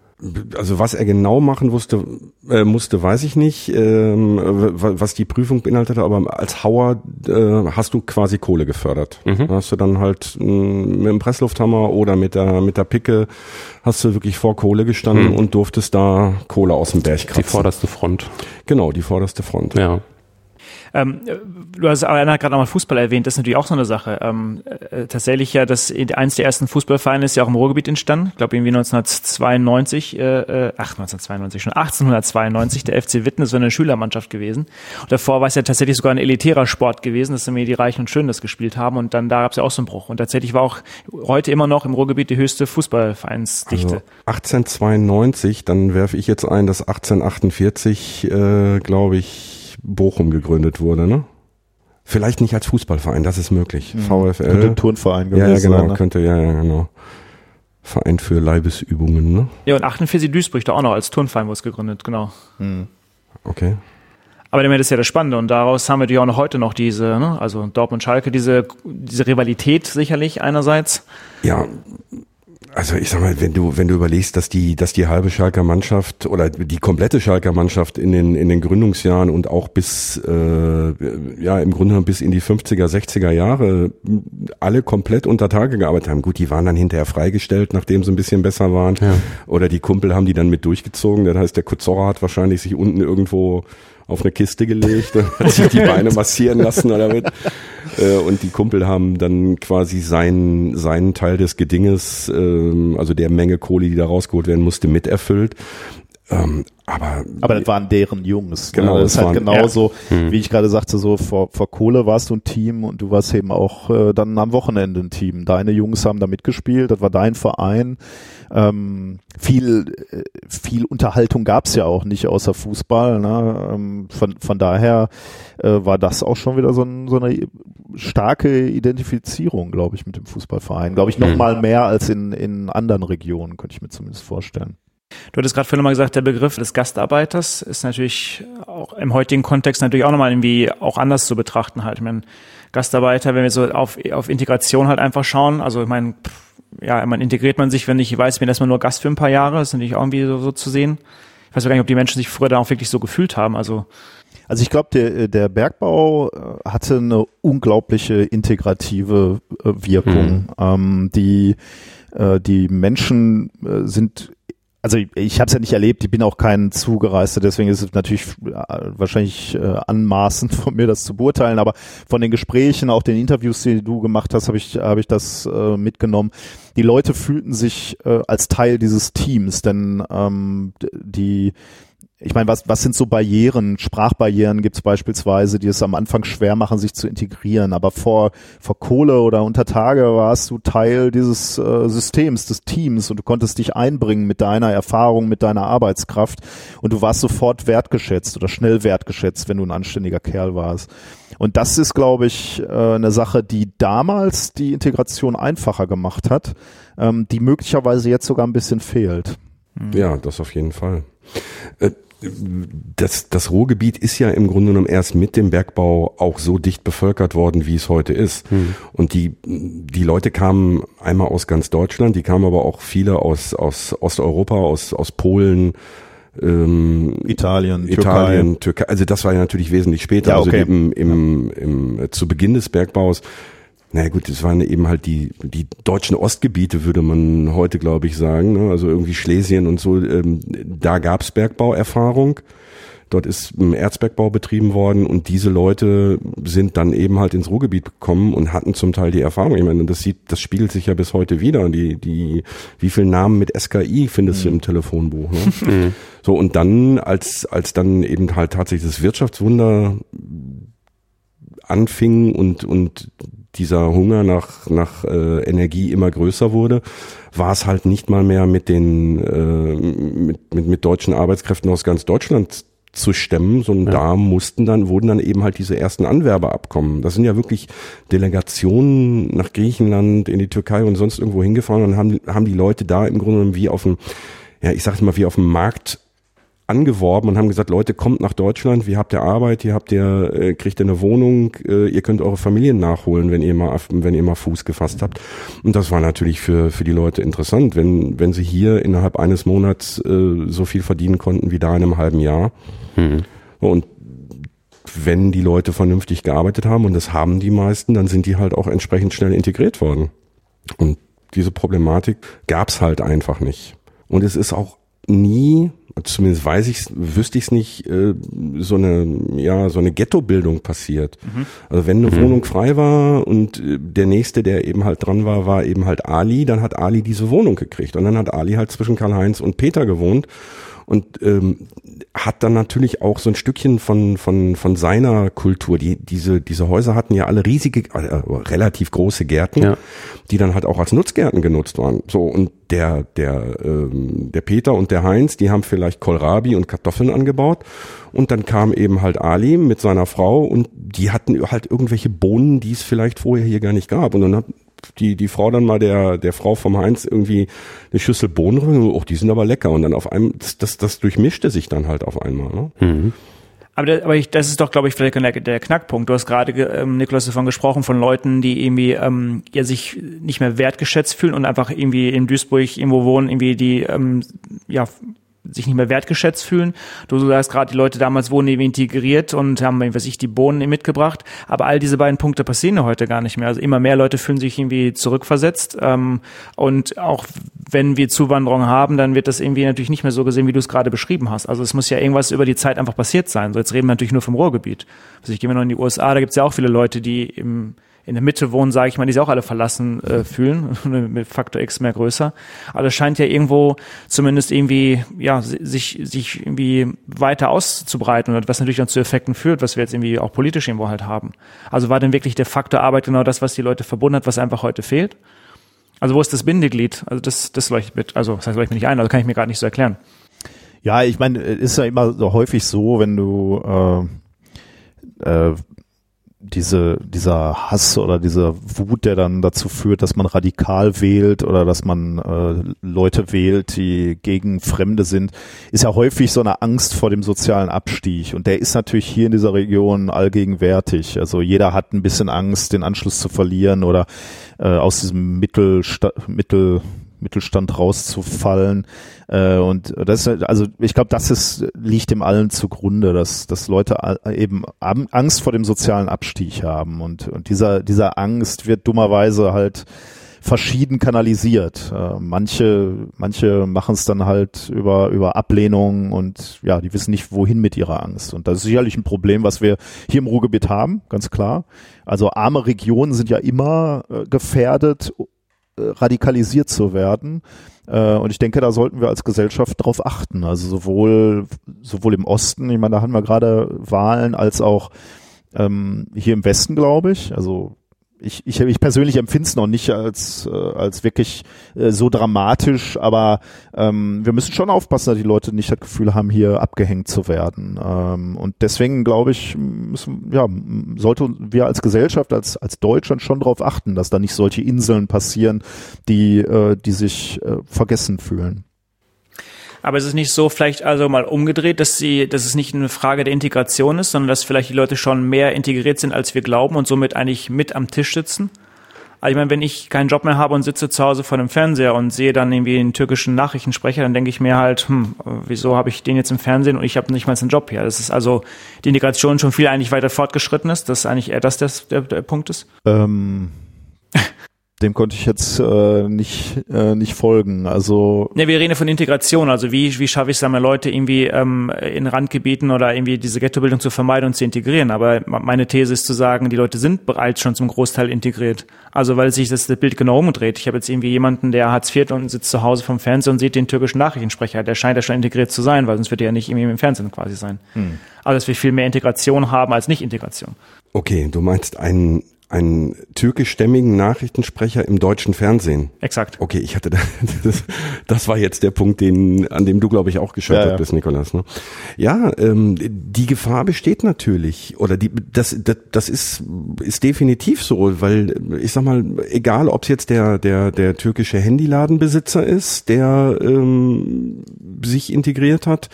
Also was er genau machen wusste, äh, musste, weiß ich nicht, ähm, was die Prüfung beinhaltete, aber als Hauer äh, hast du quasi Kohle gefördert. Mhm. Hast du dann halt mh, mm, mit dem Presslufthammer oder mit der mit der Picke hast du wirklich vor Kohle gestanden mhm. und durftest da Kohle aus dem Berg kratzen. Die vorderste Front. Genau, die vorderste Front. Ja. Ähm, du hast aber gerade nochmal Fußball erwähnt, das ist natürlich auch so eine Sache. Ähm, äh, tatsächlich ja, das eins der ersten Fußballvereine ist ja auch im Ruhrgebiet entstanden. Ich glaube irgendwie 1992, äh, äh, ach 1992 schon 1892 der FC Witten, das war eine Schülermannschaft gewesen. Und davor war es ja tatsächlich sogar ein elitärer Sport gewesen, dass irgendwie die Reichen und Schönen das gespielt haben. Und dann da gab es ja auch so einen Bruch. Und tatsächlich war auch heute immer noch im Ruhrgebiet die höchste Fußballvereinsdichte. Also 1892, dann werfe ich jetzt ein, dass 1848, äh, glaube ich Bochum gegründet wurde, ne? Vielleicht nicht als Fußballverein, das ist möglich. Mhm. VfL. Könnte Turnverein gewesen Ja, ja genau, sein, ne? könnte, ja, ja, genau. Verein für Leibesübungen, ne? Ja, und 48 Duisburg da auch noch als Turnverein wurde es gegründet, genau. Mhm. Okay. Aber das ist ja das Spannende und daraus haben wir natürlich auch noch heute noch diese, ne, also Dortmund Schalke, diese, diese Rivalität sicherlich einerseits. Ja, also ich sag mal, wenn du, wenn du überlegst, dass die, dass die halbe Schalker Mannschaft oder die komplette Schalker Mannschaft in den, in den Gründungsjahren und auch bis, äh, ja, im Grunde bis in die 50er, 60er Jahre alle komplett unter Tage gearbeitet haben. Gut, die waren dann hinterher freigestellt, nachdem sie ein bisschen besser waren. Ja. Oder die Kumpel haben die dann mit durchgezogen. Das heißt, der Kuzorra hat wahrscheinlich sich unten irgendwo auf eine Kiste gelegt [LAUGHS] und hat sich die Beine massieren lassen damit. Äh, und die Kumpel haben dann quasi seinen, seinen Teil des Gedinges, ähm, also der Menge Kohle, die da rausgeholt werden musste, miterfüllt. Ähm, aber, aber das waren deren Jungs. Ne? Genau, das ist halt genauso, ja. Hm. wie ich gerade sagte, so vor, vor Kohle warst du ein Team und du warst eben auch äh, dann am Wochenende ein Team. Deine Jungs haben da mitgespielt, das war dein Verein. Ähm, viel, äh, viel Unterhaltung gab's ja auch nicht außer Fußball. Ne? Ähm, von, von daher äh, war das auch schon wieder so, ein, so eine starke Identifizierung, glaube ich, mit dem Fußballverein. Glaube ich, noch hm. mal mehr als in, in anderen Regionen, könnte ich mir zumindest vorstellen. Du hattest gerade vorhin mal gesagt, der Begriff des Gastarbeiters ist natürlich auch im heutigen Kontext natürlich auch nochmal irgendwie auch anders zu betrachten halt. Ich meine, Gastarbeiter, wenn wir so auf, auf Integration halt einfach schauen, also ich meine, ja, man integriert man sich, wenn ich weiß, bin erstmal nur Gast für ein paar Jahre, das ist natürlich auch irgendwie so, so zu sehen. Ich weiß gar nicht, ob die Menschen sich früher da auch wirklich so gefühlt haben, also. Also ich glaube, der, der Bergbau äh, hatte eine unglaubliche integrative äh, Wirkung. Mhm. Ähm, die, äh, die Menschen sind also ich, ich habe es ja nicht erlebt, ich bin auch kein Zugereister, deswegen ist es natürlich äh, wahrscheinlich äh, anmaßend [LAUGHS] von mir, das zu beurteilen, aber von den Gesprächen, auch den Interviews, die du gemacht hast, habe ich, hab ich das äh, mitgenommen. Die Leute fühlten sich äh, als Teil dieses Teams, denn ähm, die ich meine, was, was sind so Barrieren? Sprachbarrieren gibt es beispielsweise, die es am Anfang schwer machen, sich zu integrieren. Aber vor, vor Kohle oder unter Tage warst du Teil dieses äh, Systems, des Teams und du konntest dich einbringen mit deiner Erfahrung, mit deiner Arbeitskraft und du warst sofort wertgeschätzt oder schnell wertgeschätzt, wenn du ein anständiger Kerl warst. Und das ist, glaube ich, äh, eine Sache, die damals die Integration einfacher gemacht hat, ähm, die möglicherweise jetzt sogar ein bisschen fehlt. Ja, das auf jeden Fall. Äh, das, das Ruhrgebiet ist ja im Grunde genommen erst mit dem Bergbau auch so dicht bevölkert worden, wie es heute ist. Hm. Und die, die Leute kamen einmal aus ganz Deutschland, die kamen aber auch viele aus, aus Osteuropa, aus, aus Polen, ähm, Italien, Italien, Türkei. Türkei. Also das war ja natürlich wesentlich später, ja, also okay. also eben im, im, im, zu Beginn des Bergbaus naja gut, das waren eben halt die, die deutschen Ostgebiete, würde man heute, glaube ich, sagen. Ne? Also irgendwie Schlesien und so, ähm, da gab's Bergbauerfahrung. Dort ist Erzbergbau betrieben worden und diese Leute sind dann eben halt ins Ruhrgebiet gekommen und hatten zum Teil die Erfahrung. Ich meine, das sieht, das spiegelt sich ja bis heute wieder. Die, die, wie viel Namen mit SKI findest mhm. du im Telefonbuch? Ne? [LAUGHS] Mhm. So und dann als als dann eben halt tatsächlich das Wirtschaftswunder anfing und und dieser Hunger nach, nach äh, Energie immer größer wurde, war es halt nicht mal mehr mit den äh, mit, mit, mit deutschen Arbeitskräften aus ganz Deutschland zu stemmen, sondern ja. da mussten dann, wurden dann eben halt diese ersten Anwerber abkommen. Das sind ja wirklich Delegationen nach Griechenland, in die Türkei und sonst irgendwo hingefahren und haben, haben die Leute da im Grunde genommen wie auf dem, ja, ich sag mal, wie auf dem Markt angeworben und haben gesagt, Leute, kommt nach Deutschland, wir habt ihr Arbeit, ihr habt ihr, äh, kriegt ihr eine Wohnung, äh, ihr könnt eure Familien nachholen, wenn ihr mal, wenn ihr mal Fuß gefasst habt. Und das war natürlich für, für die Leute interessant, wenn, wenn sie hier innerhalb eines Monats äh, so viel verdienen konnten wie da in einem halben Jahr. Mhm. Und wenn die Leute vernünftig gearbeitet haben, und das haben die meisten, dann sind die halt auch entsprechend schnell integriert worden. Und diese Problematik gab's halt einfach nicht. Und es ist auch nie zumindest weiß ich wüsste ich es nicht, äh, so eine, ja, so eine Ghettobildung passiert. Mhm. Also wenn eine mhm. Wohnung frei war und äh, der nächste, der eben halt dran war, war eben halt Ali, dann hat Ali diese Wohnung gekriegt. Und dann hat Ali halt zwischen Karl-Heinz und Peter gewohnt und ähm, hat dann natürlich auch so ein Stückchen von von von seiner Kultur. Die diese diese Häuser hatten ja alle riesige äh, relativ große Gärten, ja. die dann halt auch als Nutzgärten genutzt waren. So und der der ähm, der Peter und der Heinz, die haben vielleicht Kohlrabi und Kartoffeln angebaut und dann kam eben halt Ali mit seiner Frau und die hatten halt irgendwelche Bohnen, die es vielleicht vorher hier gar nicht gab und dann hat die, die Frau dann mal der, der Frau vom Heinz irgendwie eine Schüssel Bohnen, oh, die sind aber lecker. Und dann auf einmal, das, das, das durchmischte sich dann halt auf einmal. Ne? Mhm. Aber, das, aber ich, das ist doch, glaube ich, vielleicht der, der Knackpunkt. Du hast gerade, ähm, Niklas, davon gesprochen, von Leuten, die irgendwie ähm, ja, sich nicht mehr wertgeschätzt fühlen und einfach irgendwie in Duisburg irgendwo wohnen, irgendwie die ähm, ja sich nicht mehr wertgeschätzt fühlen. Du sagst gerade, die Leute damals wurden eben integriert und haben, was ich, die Bohnen mitgebracht. Aber all diese beiden Punkte passieren ja heute gar nicht mehr. Also immer mehr Leute fühlen sich irgendwie zurückversetzt. Ähm, und auch wenn wir Zuwanderung haben, dann wird das irgendwie natürlich nicht mehr so gesehen, wie du es gerade beschrieben hast. Also es muss ja irgendwas über die Zeit einfach passiert sein. So jetzt reden wir natürlich nur vom Ruhrgebiet. Also ich gehe mal noch in die USA, da gibt es ja auch viele Leute, die im in der Mitte wohnen, sage ich mal, die sich auch alle verlassen äh, fühlen, [LAUGHS] mit Faktor X mehr größer. Aber es scheint ja irgendwo zumindest irgendwie, ja, sich, sich irgendwie weiter auszubreiten und was natürlich dann zu Effekten führt, was wir jetzt irgendwie auch politisch irgendwo halt haben. Also war denn wirklich der Faktor Arbeit genau das, was die Leute verbunden hat, was einfach heute fehlt? Also wo ist das Bindeglied? Also das, das leuchtet mit, also das heißt, leuchtet mir nicht ein, also kann ich mir gerade nicht so erklären. Ja, ich meine, ist ja immer so häufig so, wenn du äh, äh, diese, dieser Hass oder dieser Wut, der dann dazu führt, dass man radikal wählt oder dass man äh, Leute wählt, die gegen Fremde sind, ist ja häufig so eine Angst vor dem sozialen Abstieg. Und der ist natürlich hier in dieser Region allgegenwärtig. Also jeder hat ein bisschen Angst, den Anschluss zu verlieren oder äh, aus diesem Mittelsta Mittel Mittelstand rauszufallen. Äh, und das also ich glaube, das ist, liegt dem allen zugrunde, dass, dass Leute eben Angst vor dem sozialen Abstieg haben. Und, und dieser, dieser Angst wird dummerweise halt verschieden kanalisiert. Äh, manche, manche machen es dann halt über, über Ablehnung und ja, die wissen nicht, wohin mit ihrer Angst. Und das ist sicherlich ein Problem, was wir hier im Ruhrgebiet haben, ganz klar. Also arme Regionen sind ja immer äh, gefährdet, äh, radikalisiert zu werden. Äh, und ich denke, da sollten wir als Gesellschaft darauf achten. Also sowohl, sowohl im Osten, ich meine, da haben wir gerade Wahlen, als auch ähm, hier im Westen, glaube ich. Also ich, ich, ich persönlich empfinde es noch nicht als, äh, als wirklich äh, so dramatisch, aber ähm, wir müssen schon aufpassen, dass die Leute nicht das Gefühl haben, hier abgehängt zu werden. Ähm, und deswegen glaube ich, müssen, ja, sollten wir als Gesellschaft, als, als Deutschland schon darauf achten, dass da nicht solche Inseln passieren, die, äh, die sich äh, vergessen fühlen. Aber es ist nicht so vielleicht also mal umgedreht, dass sie, dass es nicht eine Frage der Integration ist, sondern dass vielleicht die Leute schon mehr integriert sind, als wir glauben und somit eigentlich mit am Tisch sitzen. Also ich meine, wenn ich keinen Job mehr habe und sitze zu Hause vor dem Fernseher und sehe dann irgendwie einen türkischen Nachrichtensprecher, dann denke ich mir halt, hm, wieso habe ich den jetzt im Fernsehen und ich habe nicht mal einen Job hier? Das ist also die Integration schon viel eigentlich weiter fortgeschritten ist, dass eigentlich eher das der, der, der Punkt ist. Ähm, [LAUGHS] dem konnte ich jetzt äh, nicht, äh, nicht folgen. Also ne, wir reden von Integration. Also wie, wie schaffe ich es, einmal Leute irgendwie ähm, in Randgebieten oder irgendwie diese Ghettobildung zu vermeiden und zu integrieren? Aber meine These ist zu sagen, die Leute sind bereits schon zum Großteil integriert. Also weil sich das Bild genau umdreht. Ich habe jetzt irgendwie jemanden, der Hartz IV und sitzt zu Hause vom Fernseher und sieht den türkischen Nachrichtensprecher. Der scheint ja schon integriert zu sein, weil sonst wird er ja nicht irgendwie im Fernsehen quasi sein. Hm. Also dass wir viel mehr Integration haben als nicht Integration. Okay, du meinst einen einen türkischstämmigen Nachrichtensprecher im deutschen Fernsehen. Exakt. Okay, ich hatte da, [LAUGHS] das, das war jetzt der Punkt, den, an dem du, glaube ich, auch gescheitert ja, ja. bist, Nikolas. Ne? Ja, ähm, die Gefahr besteht natürlich, oder die, das, das, das ist, ist definitiv so, weil ich sag mal, egal, ob es jetzt der, der, der türkische Handyladenbesitzer ist, der ähm, sich integriert hat,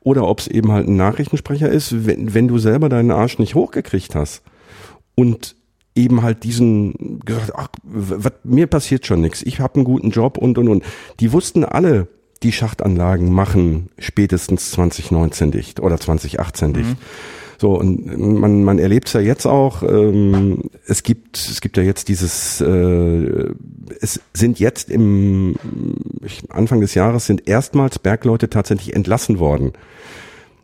oder ob es eben halt ein Nachrichtensprecher ist, wenn, wenn du selber deinen Arsch nicht hochgekriegt hast und eben halt diesen gesagt, ach, was, mir passiert schon nichts, ich habe einen guten Job und und und. Die wussten alle, die Schachtanlagen machen spätestens 2019 dicht oder 2018 dicht. Mhm. So, und man, man erlebt es ja jetzt auch, ähm, es gibt, es gibt ja jetzt dieses, äh, es sind jetzt im Anfang des Jahres sind erstmals Bergleute tatsächlich entlassen worden.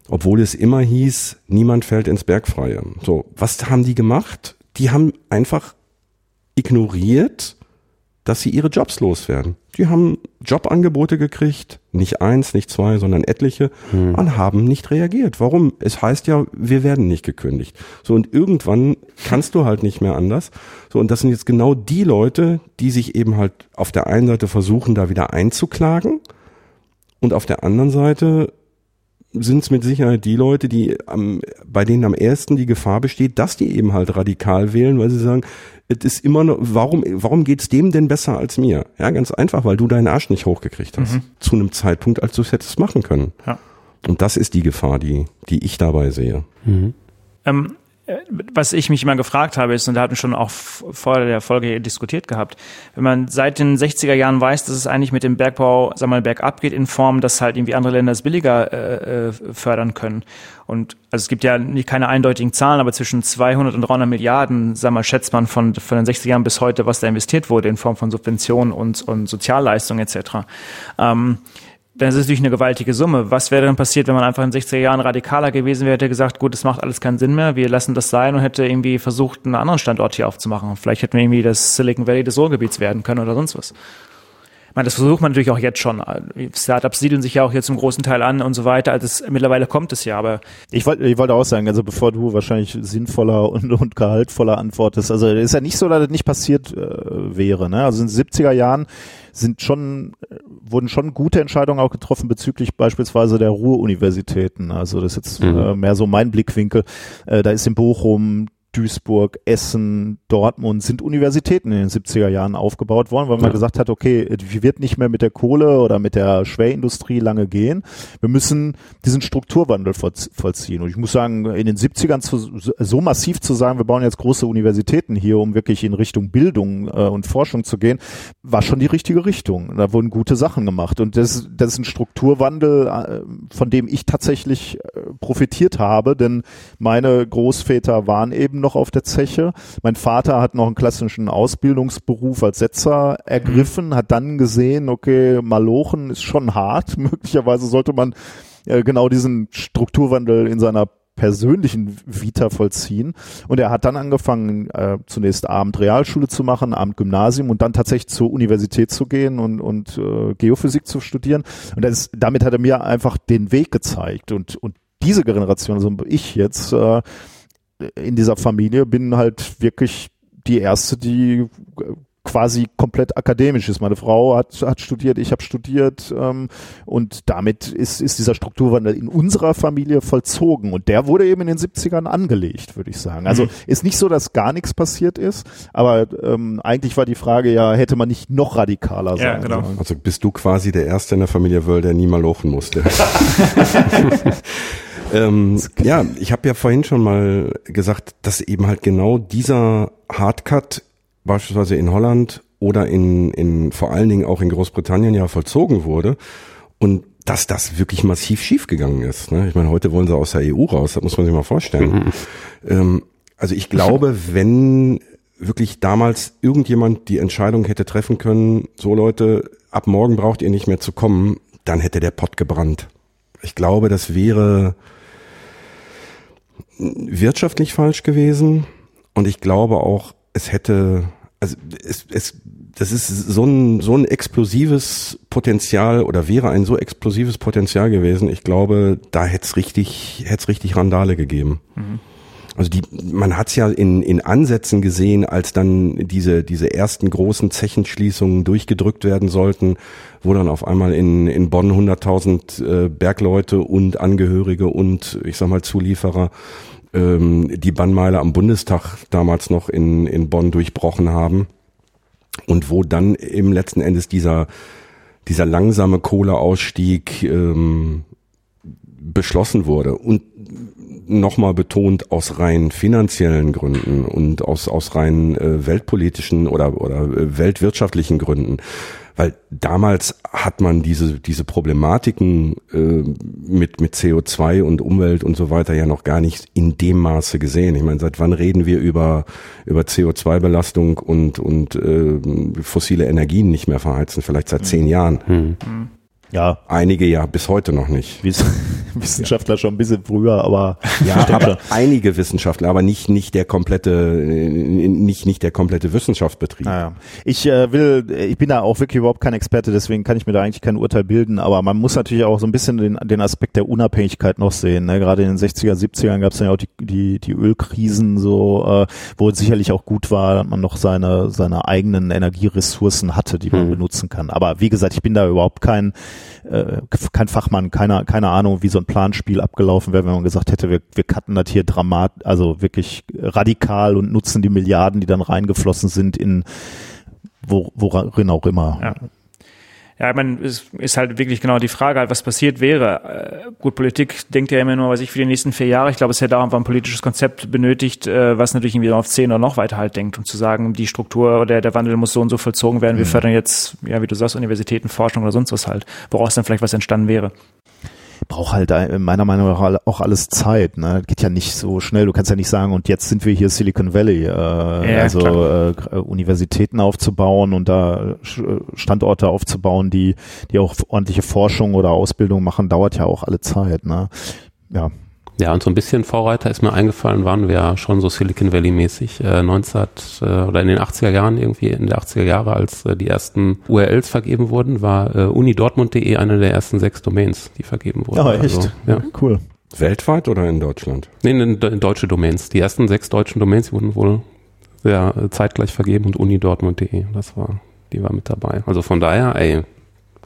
Obwohl es immer hieß, niemand fällt ins Bergfreie. So, was haben die gemacht? Die haben einfach ignoriert, dass sie ihre Jobs loswerden. Die haben Jobangebote gekriegt, nicht eins, nicht zwei, sondern etliche, hm. und haben nicht reagiert. Warum? Es heißt ja, wir werden nicht gekündigt. So, und irgendwann kannst du halt nicht mehr anders. So, und das sind jetzt genau die Leute, die sich eben halt auf der einen Seite versuchen, da wieder einzuklagen, und auf der anderen Seite sind es mit Sicherheit die Leute, die am, bei denen am ersten die Gefahr besteht, dass die eben halt radikal wählen, weil sie sagen, es ist immer noch, warum, warum geht's dem denn besser als mir? Ja, ganz einfach, weil du deinen Arsch nicht hochgekriegt hast. Mhm. Zu einem Zeitpunkt, als du es hättest machen können. Ja. Und das ist die Gefahr, die, die ich dabei sehe. Mhm. Ähm, was ich mich immer gefragt habe, ist, und da hatten schon auch vor der Folge diskutiert gehabt, wenn man seit den 60er Jahren weiß, dass es eigentlich mit dem Bergbau, sag mal, bergab geht in Form, dass halt irgendwie andere Länder es billiger äh, äh fördern können. Und also es gibt ja nicht keine eindeutigen Zahlen, aber zwischen 200 und 300 Milliarden, sag mal, schätzt man von, von den 60er Jahren bis heute, was da investiert wurde in Form von Subventionen und, und Sozialleistungen etc. Ähm, dann ist es natürlich eine gewaltige Summe. Was wäre denn passiert, wenn man einfach in den 60er Jahren radikaler gewesen wäre, hätte gesagt, gut, das macht alles keinen Sinn mehr, wir lassen das sein und hätte irgendwie versucht, einen anderen Standort hier aufzumachen. Vielleicht hätten wir irgendwie das Silicon Valley des Ruhrgebiets werden können oder sonst was. Ich meine, das versucht man natürlich auch jetzt schon. Startups siedeln sich ja auch jetzt zum großen Teil an und so weiter. Also es, mittlerweile kommt es ja, aber. Ich wollte, ich wollte auch sagen, also bevor du wahrscheinlich sinnvoller und, und gehaltvoller antwortest, also es ist ja nicht so, dass das nicht passiert äh, wäre. Ne? Also in den 70er Jahren sind schon, wurden schon gute Entscheidungen auch getroffen bezüglich beispielsweise der Ruhr-Universitäten. Also das ist jetzt mhm. äh, mehr so mein Blickwinkel. Äh, da ist in Bochum Duisburg, Essen, Dortmund sind Universitäten in den 70er Jahren aufgebaut worden, weil man ja. gesagt hat, okay, wird nicht mehr mit der Kohle oder mit der Schwerindustrie lange gehen. Wir müssen diesen Strukturwandel vollziehen. Und ich muss sagen, in den 70ern zu, so massiv zu sagen, wir bauen jetzt große Universitäten hier, um wirklich in Richtung Bildung äh, und Forschung zu gehen, war schon die richtige Richtung. Da wurden gute Sachen gemacht. Und das, das ist ein Strukturwandel, äh, von dem ich tatsächlich äh, profitiert habe, denn meine Großväter waren eben noch auf der Zeche. Mein Vater hat noch einen klassischen Ausbildungsberuf als Setzer ergriffen, hat dann gesehen, okay, Malochen ist schon hart. [LAUGHS] Möglicherweise sollte man äh, genau diesen Strukturwandel in seiner persönlichen Vita vollziehen. Und er hat dann angefangen, äh, zunächst Abend Realschule zu machen, Abend Gymnasium und dann tatsächlich zur Universität zu gehen und, und äh, Geophysik zu studieren. Und das, damit hat er mir einfach den Weg gezeigt. Und, und diese Generation, also ich jetzt, äh, in dieser Familie bin halt wirklich die erste, die quasi komplett akademisch ist. Meine Frau hat, hat studiert, ich habe studiert ähm, und damit ist, ist dieser Strukturwandel in unserer Familie vollzogen und der wurde eben in den 70ern angelegt, würde ich sagen. Also mhm. ist nicht so, dass gar nichts passiert ist, aber ähm, eigentlich war die Frage ja, hätte man nicht noch radikaler ja, sein genau. sollen. Also bist du quasi der Erste in der Familie Wöll, der nie mal lochen musste. [LAUGHS] [LAUGHS] Ähm, ja, ich habe ja vorhin schon mal gesagt, dass eben halt genau dieser Hardcut beispielsweise in Holland oder in, in vor allen Dingen auch in Großbritannien ja vollzogen wurde und dass das wirklich massiv schiefgegangen ist. Ne? Ich meine, heute wollen sie aus der EU raus, das muss man sich mal vorstellen. Mhm. Ähm, also ich glaube, wenn wirklich damals irgendjemand die Entscheidung hätte treffen können, so Leute, ab morgen braucht ihr nicht mehr zu kommen, dann hätte der Pott gebrannt. Ich glaube, das wäre wirtschaftlich falsch gewesen und ich glaube auch, es hätte, also es, es, das ist so ein, so ein explosives Potenzial oder wäre ein so explosives Potenzial gewesen. Ich glaube, da hätte es richtig, hätte es richtig Randale gegeben. Mhm. Also die, man hat es ja in, in Ansätzen gesehen, als dann diese, diese ersten großen Zechenschließungen durchgedrückt werden sollten, wo dann auf einmal in, in Bonn 100.000 äh, Bergleute und Angehörige und ich sag mal Zulieferer ähm, die Bannmeile am Bundestag damals noch in, in Bonn durchbrochen haben. Und wo dann im letzten Endes dieser, dieser langsame Kohleausstieg ähm, beschlossen wurde. Und nochmal betont aus rein finanziellen Gründen und aus, aus rein äh, weltpolitischen oder, oder äh, weltwirtschaftlichen Gründen weil damals hat man diese, diese Problematiken äh, mit, mit CO2 und Umwelt und so weiter ja noch gar nicht in dem Maße gesehen. Ich meine, seit wann reden wir über, über CO2-Belastung und, und äh, fossile Energien nicht mehr verheizen? Vielleicht seit zehn Jahren. Hm. Ja. Einige ja bis heute noch nicht. [LAUGHS] Wissenschaftler ja. schon ein bisschen früher, aber ja, [LAUGHS] aber einige Wissenschaftler, aber nicht nicht der komplette nicht nicht der komplette Wissenschaftsbetrieb. Naja. Ich äh, will, ich bin da auch wirklich überhaupt kein Experte, deswegen kann ich mir da eigentlich kein Urteil bilden, aber man muss natürlich auch so ein bisschen den, den Aspekt der Unabhängigkeit noch sehen. Ne? Gerade in den 60er, 70ern gab es ja auch die, die, die Ölkrisen, so äh, wo es sicherlich auch gut war, dass man noch seine seine eigenen Energieressourcen hatte, die man hm. benutzen kann. Aber wie gesagt, ich bin da überhaupt kein äh, kein Fachmann, keine, keine Ahnung, wie so ein Planspiel abgelaufen wäre, wenn man gesagt hätte, wir, wir cutten das hier dramat, also wirklich radikal und nutzen die Milliarden, die dann reingeflossen sind in wo, worin auch immer. Ja. Ja, ich meine, es ist halt wirklich genau die Frage, halt, was passiert wäre. Äh, gut, Politik denkt ja immer nur, was ich für die nächsten vier Jahre. Ich glaube, es hätte auch einfach ein politisches Konzept benötigt, äh, was natürlich irgendwie auf zehn oder noch weiter halt denkt, um zu sagen, die Struktur oder der Wandel muss so und so vollzogen werden. Wir mhm. fördern jetzt, ja, wie du sagst, Universitäten, Forschung oder sonst was halt, woraus dann vielleicht was entstanden wäre braucht halt meiner Meinung nach auch alles Zeit. Ne? Geht ja nicht so schnell. Du kannst ja nicht sagen, und jetzt sind wir hier Silicon Valley. Äh, ja, also äh, Universitäten aufzubauen und da Standorte aufzubauen, die, die auch ordentliche Forschung oder Ausbildung machen, dauert ja auch alle Zeit. Ne? Ja, ja, und so ein bisschen Vorreiter ist mir eingefallen, waren wir ja schon so Silicon Valley mäßig, äh, 19 äh, oder in den 80er Jahren irgendwie, in der 80er Jahre, als äh, die ersten URLs vergeben wurden, war äh, unidortmund.de eine der ersten sechs Domains, die vergeben wurden. Ah, echt? Also, ja. Cool. Weltweit oder in Deutschland? Nee, in, in deutsche Domains. Die ersten sechs deutschen Domains wurden wohl sehr äh, zeitgleich vergeben und unidortmund.de, das war, die war mit dabei. Also von daher, ey,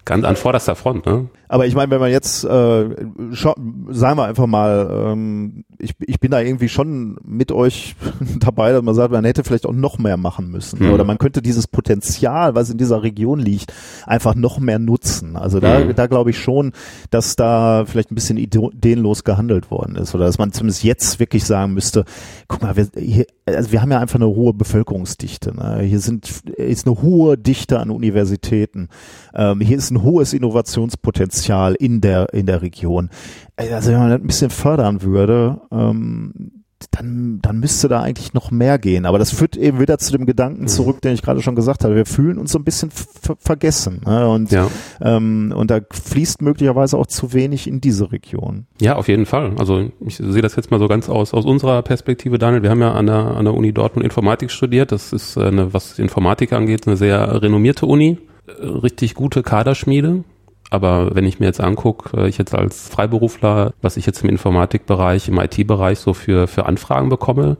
ganz an vorderster Front, ne? Aber ich meine, wenn man jetzt, äh, sagen wir einfach mal, ähm, ich, ich bin da irgendwie schon mit euch [LAUGHS] dabei, dass man sagt, man hätte vielleicht auch noch mehr machen müssen. Mhm. Oder man könnte dieses Potenzial, was in dieser Region liegt, einfach noch mehr nutzen. Also da, mhm. da glaube ich schon, dass da vielleicht ein bisschen ideenlos gehandelt worden ist. Oder dass man zumindest jetzt wirklich sagen müsste, guck mal, wir, hier, also wir haben ja einfach eine hohe Bevölkerungsdichte. Ne? Hier sind, ist eine hohe Dichte an Universitäten. Ähm, hier ist ein hohes Innovationspotenzial Potenzial in der, in der Region. Also wenn man das ein bisschen fördern würde, ähm, dann, dann müsste da eigentlich noch mehr gehen. Aber das führt eben wieder zu dem Gedanken mhm. zurück, den ich gerade schon gesagt habe. Wir fühlen uns so ein bisschen vergessen. Ne? Und, ja. ähm, und da fließt möglicherweise auch zu wenig in diese Region. Ja, auf jeden Fall. Also ich sehe das jetzt mal so ganz aus, aus unserer Perspektive, Daniel. Wir haben ja an der, an der Uni Dortmund Informatik studiert. Das ist eine, was Informatik angeht, eine sehr renommierte Uni. Richtig gute Kaderschmiede aber wenn ich mir jetzt angucke, äh, ich jetzt als Freiberufler, was ich jetzt im Informatikbereich, im IT-Bereich so für, für Anfragen bekomme,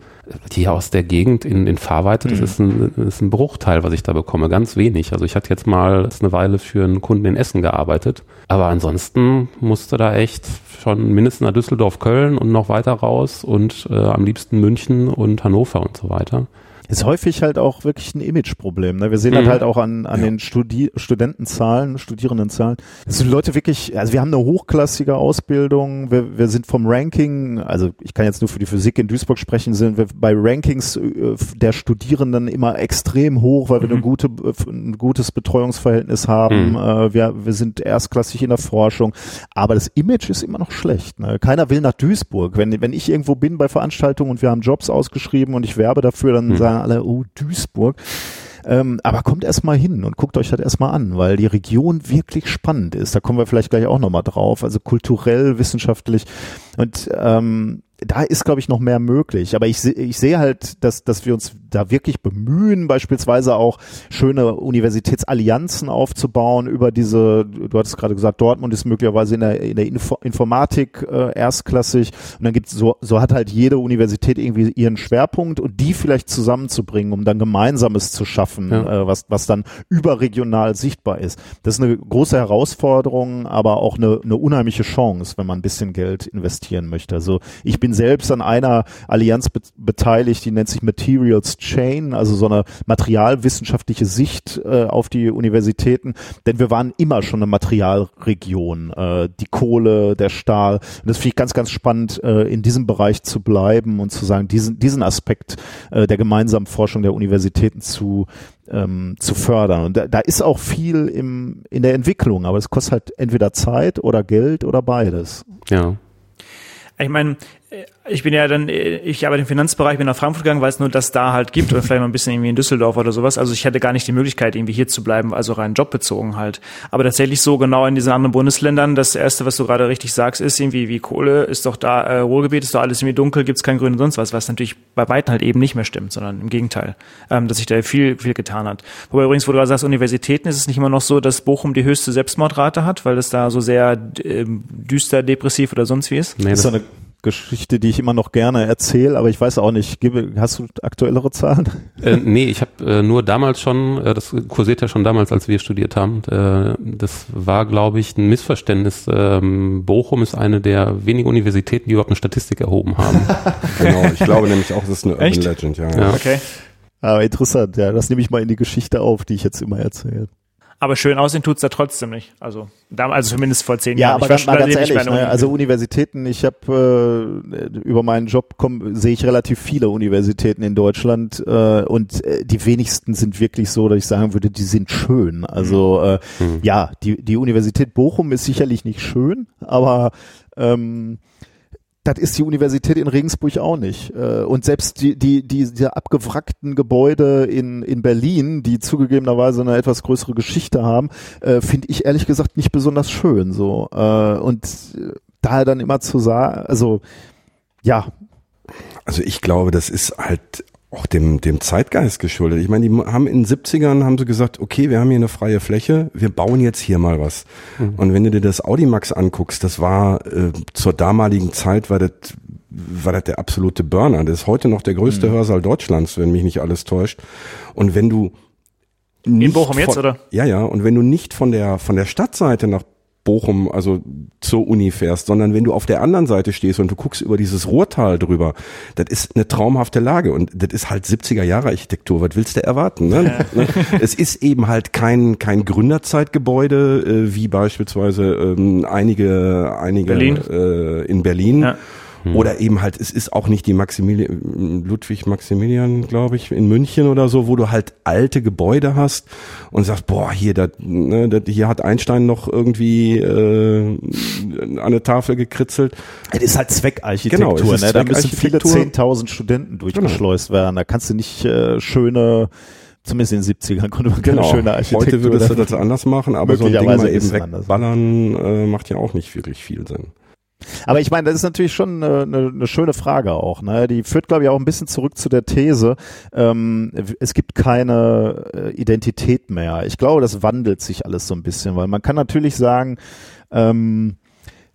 die aus der Gegend in, in Fahrweite, das, mhm. ist ein, das ist ein Bruchteil, was ich da bekomme, ganz wenig. Also ich hatte jetzt mal eine Weile für einen Kunden in Essen gearbeitet, aber ansonsten musste da echt schon mindestens nach Düsseldorf, Köln und noch weiter raus und äh, am liebsten München und Hannover und so weiter ist häufig halt auch wirklich ein Imageproblem. Ne? Wir sehen mhm. das halt auch an, an ja. den Studi Studentenzahlen, Studierendenzahlen. Das sind Leute wirklich, also wir haben eine hochklassige Ausbildung, wir, wir sind vom Ranking, also ich kann jetzt nur für die Physik in Duisburg sprechen, sind wir bei Rankings äh, der Studierenden immer extrem hoch, weil wir mhm. eine gute, ein gutes Betreuungsverhältnis haben. Mhm. Äh, wir, wir sind erstklassig in der Forschung, aber das Image ist immer noch schlecht. Ne? Keiner will nach Duisburg. Wenn, wenn ich irgendwo bin bei Veranstaltungen und wir haben Jobs ausgeschrieben und ich werbe dafür, dann mhm. Alle, oh, Duisburg. Ähm, aber kommt erstmal hin und guckt euch das erstmal an, weil die Region wirklich spannend ist. Da kommen wir vielleicht gleich auch nochmal drauf. Also kulturell, wissenschaftlich. Und ähm, da ist, glaube ich, noch mehr möglich. Aber ich, ich sehe halt, dass, dass wir uns da wirklich bemühen, beispielsweise auch schöne Universitätsallianzen aufzubauen über diese, du hattest gerade gesagt, Dortmund ist möglicherweise in der, in der Info Informatik äh, erstklassig und dann gibt so, so hat halt jede Universität irgendwie ihren Schwerpunkt und die vielleicht zusammenzubringen, um dann Gemeinsames zu schaffen, ja. äh, was, was dann überregional sichtbar ist. Das ist eine große Herausforderung, aber auch eine, eine unheimliche Chance, wenn man ein bisschen Geld investieren möchte. Also ich bin selbst an einer Allianz be beteiligt, die nennt sich Materials Chain, also so eine materialwissenschaftliche Sicht äh, auf die Universitäten, denn wir waren immer schon eine Materialregion, äh, die Kohle, der Stahl. Und das finde ich ganz, ganz spannend, äh, in diesem Bereich zu bleiben und zu sagen, diesen, diesen Aspekt äh, der gemeinsamen Forschung der Universitäten zu ähm, zu fördern. Und da, da ist auch viel im, in der Entwicklung, aber es kostet halt entweder Zeit oder Geld oder beides. Ja. Ich meine, ich bin ja dann, ich arbeite im Finanzbereich, bin nach Frankfurt gegangen, weil es nur das da halt gibt oder vielleicht mal ein bisschen irgendwie in Düsseldorf oder sowas. Also ich hatte gar nicht die Möglichkeit, irgendwie hier zu bleiben, also rein jobbezogen halt. Aber tatsächlich so genau in diesen anderen Bundesländern, das erste, was du gerade richtig sagst, ist irgendwie wie Kohle, ist doch da, äh, Ruhrgebiet ist doch alles irgendwie dunkel, gibt's kein Grün und sonst was, was natürlich bei Weitem halt eben nicht mehr stimmt, sondern im Gegenteil, ähm, dass sich da viel, viel getan hat. Wobei übrigens, wo du gerade sagst, Universitäten, ist es nicht immer noch so, dass Bochum die höchste Selbstmordrate hat, weil es da so sehr äh, düster, depressiv oder sonst wie ist? Nee, das ist eine Geschichte, die ich immer noch gerne erzähle, aber ich weiß auch nicht, hast du aktuellere Zahlen? [LAUGHS] Äh, nee, ich habe äh, nur damals schon, äh, das kursiert ja schon damals, als wir studiert haben, äh, das war, glaube ich, ein Missverständnis. Ähm, Bochum ist eine der wenigen Universitäten, die überhaupt eine Statistik erhoben haben. [LAUGHS] genau, ich glaube nämlich auch, das ist eine Urban Echt? Legend, ja. ja. Okay. Aber interessant, ja, das nehme ich mal in die Geschichte auf, die ich jetzt immer erzähle. Aber schön aussehen tut's da trotzdem nicht. Also, da, also zumindest vor zehn ja, Jahren. Ja, aber mal ganz ehrlich, ne, also Universitäten, ich habe äh, über meinen Job komm, sehe ich relativ viele Universitäten in Deutschland äh, und äh, die wenigsten sind wirklich so, dass ich sagen würde, die sind schön. Also äh, mhm. ja, die, die Universität Bochum ist sicherlich nicht schön, aber ähm, das ist die Universität in Regensburg auch nicht. Äh, und selbst die, die, die, die abgewrackten Gebäude in, in Berlin, die zugegebenerweise eine etwas größere Geschichte haben, äh, finde ich ehrlich gesagt nicht besonders schön. So äh, Und daher dann immer zu sagen, also ja. Also ich glaube, das ist halt auch dem, dem Zeitgeist geschuldet. Ich meine, die haben in den 70ern haben sie gesagt, okay, wir haben hier eine freie Fläche, wir bauen jetzt hier mal was. Mhm. Und wenn du dir das Audimax anguckst, das war äh, zur damaligen Zeit war das war das der absolute Burner. Das ist heute noch der größte mhm. Hörsaal Deutschlands, wenn mich nicht alles täuscht. Und wenn du in Bochum jetzt, oder? Ja, ja. Und wenn du nicht von der, von der Stadtseite nach Bochum, also zur Uni fährst, sondern wenn du auf der anderen Seite stehst und du guckst über dieses Ruhrtal drüber, das ist eine traumhafte Lage und das ist halt 70er Jahre Architektur. Was willst du erwarten? Ne? Ja. es ist eben halt kein kein Gründerzeitgebäude äh, wie beispielsweise ähm, einige einige Berlin. Äh, in Berlin. Ja hm. Oder eben halt, es ist auch nicht die Maximilian, Ludwig Maximilian, glaube ich, in München oder so, wo du halt alte Gebäude hast und sagst, boah, hier, dat, ne, dat, hier hat Einstein noch irgendwie äh, an eine Tafel gekritzelt. Es ist halt Zweckarchitektur, genau, ne? da müssen viele 10.000 Studenten durchgeschleust genau. werden. Da kannst du nicht äh, schöne Zumindest in den 70ern konnte man genau. keine schöne Architektur. Heute würdest du das anders machen, aber so ein Ding mal eben wegballern äh, macht ja auch nicht wirklich viel Sinn. Aber ich meine, das ist natürlich schon eine, eine, schöne Frage auch. Ne? Die führt, glaube ich, auch ein bisschen zurück zu der These, ähm, es gibt keine äh, Identität mehr. Ich glaube, das wandelt sich alles so ein bisschen, weil man kann natürlich sagen, ähm,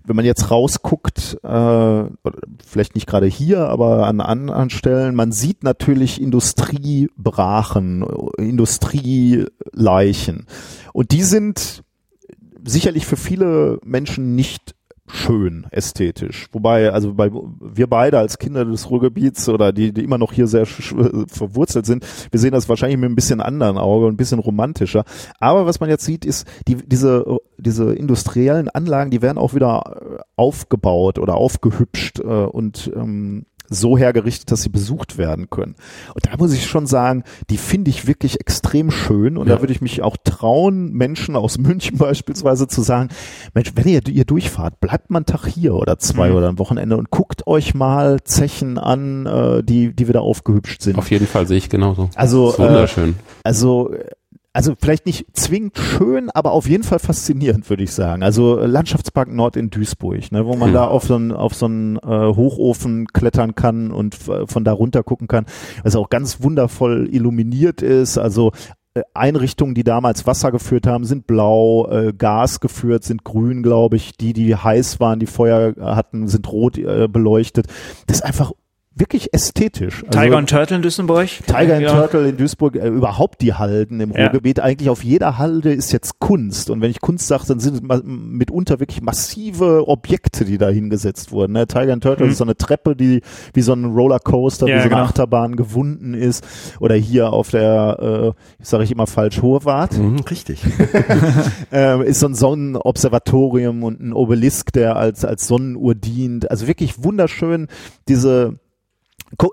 wenn man jetzt rausguckt, äh, vielleicht nicht gerade hier, aber an anderen Stellen, man sieht natürlich Industriebrachen, Industrieleichen. Und die sind sicherlich für viele Menschen nicht schön ästhetisch. Wobei, also bei, wir beide als Kinder des Ruhrgebiets oder die, die immer noch hier sehr verwurzelt sind, wir sehen das wahrscheinlich mit ein bisschen anderen Auge und ein bisschen romantischer. Aber was man jetzt sieht, ist, die, diese, diese industriellen Anlagen, die werden auch wieder aufgebaut oder aufgehübscht äh, und ähm, so hergerichtet, dass sie besucht werden können. Und da muss ich schon sagen, die finde ich wirklich extrem schön. Und ja. da würde ich mich auch trauen, Menschen aus [LAUGHS] München beispielsweise zu sagen, Mensch, wenn ihr hier durchfahrt, bleibt mal einen Tag hier oder zwei mhm. oder ein Wochenende und guckt euch mal Zechen an, äh, die, die wieder aufgehübscht sind. Auf jeden Fall sehe ich genauso. Also, wunderschön. Äh, also also vielleicht nicht zwingend schön, aber auf jeden Fall faszinierend, würde ich sagen. Also äh, Landschaftspark Nord in Duisburg, ne, wo man da auf so einen auf so einen äh, Hochofen klettern kann und von da runter gucken kann, was auch ganz wundervoll illuminiert ist. Also äh, Einrichtungen, die damals Wasser geführt haben, sind blau, äh, Gas geführt, sind grün, glaube ich. Die, die heiß waren, die Feuer hatten, sind rot äh, beleuchtet. Das ist einfach wirklich ästhetisch. Also Tiger und Turtle in Duisburg. Tiger und ja. Turtle in Duisburg, äh, überhaupt die Halden im ja. Ruhrgebiet. Eigentlich auf jeder Halde ist jetzt Kunst. Und wenn ich Kunst sage, dann sind es mitunter wirklich massive Objekte, die da hingesetzt wurden. Ne? Tiger und Turtle mhm. ist so eine Treppe, die wie so ein Rollercoaster, ja, wie so eine genau. Achterbahn gewunden ist. Oder hier auf der, äh, sage ich immer falsch, Hohewart. Mhm, richtig. [LAUGHS] äh, ist so ein Sonnenobservatorium und ein Obelisk, der als, als Sonnenuhr dient. Also wirklich wunderschön diese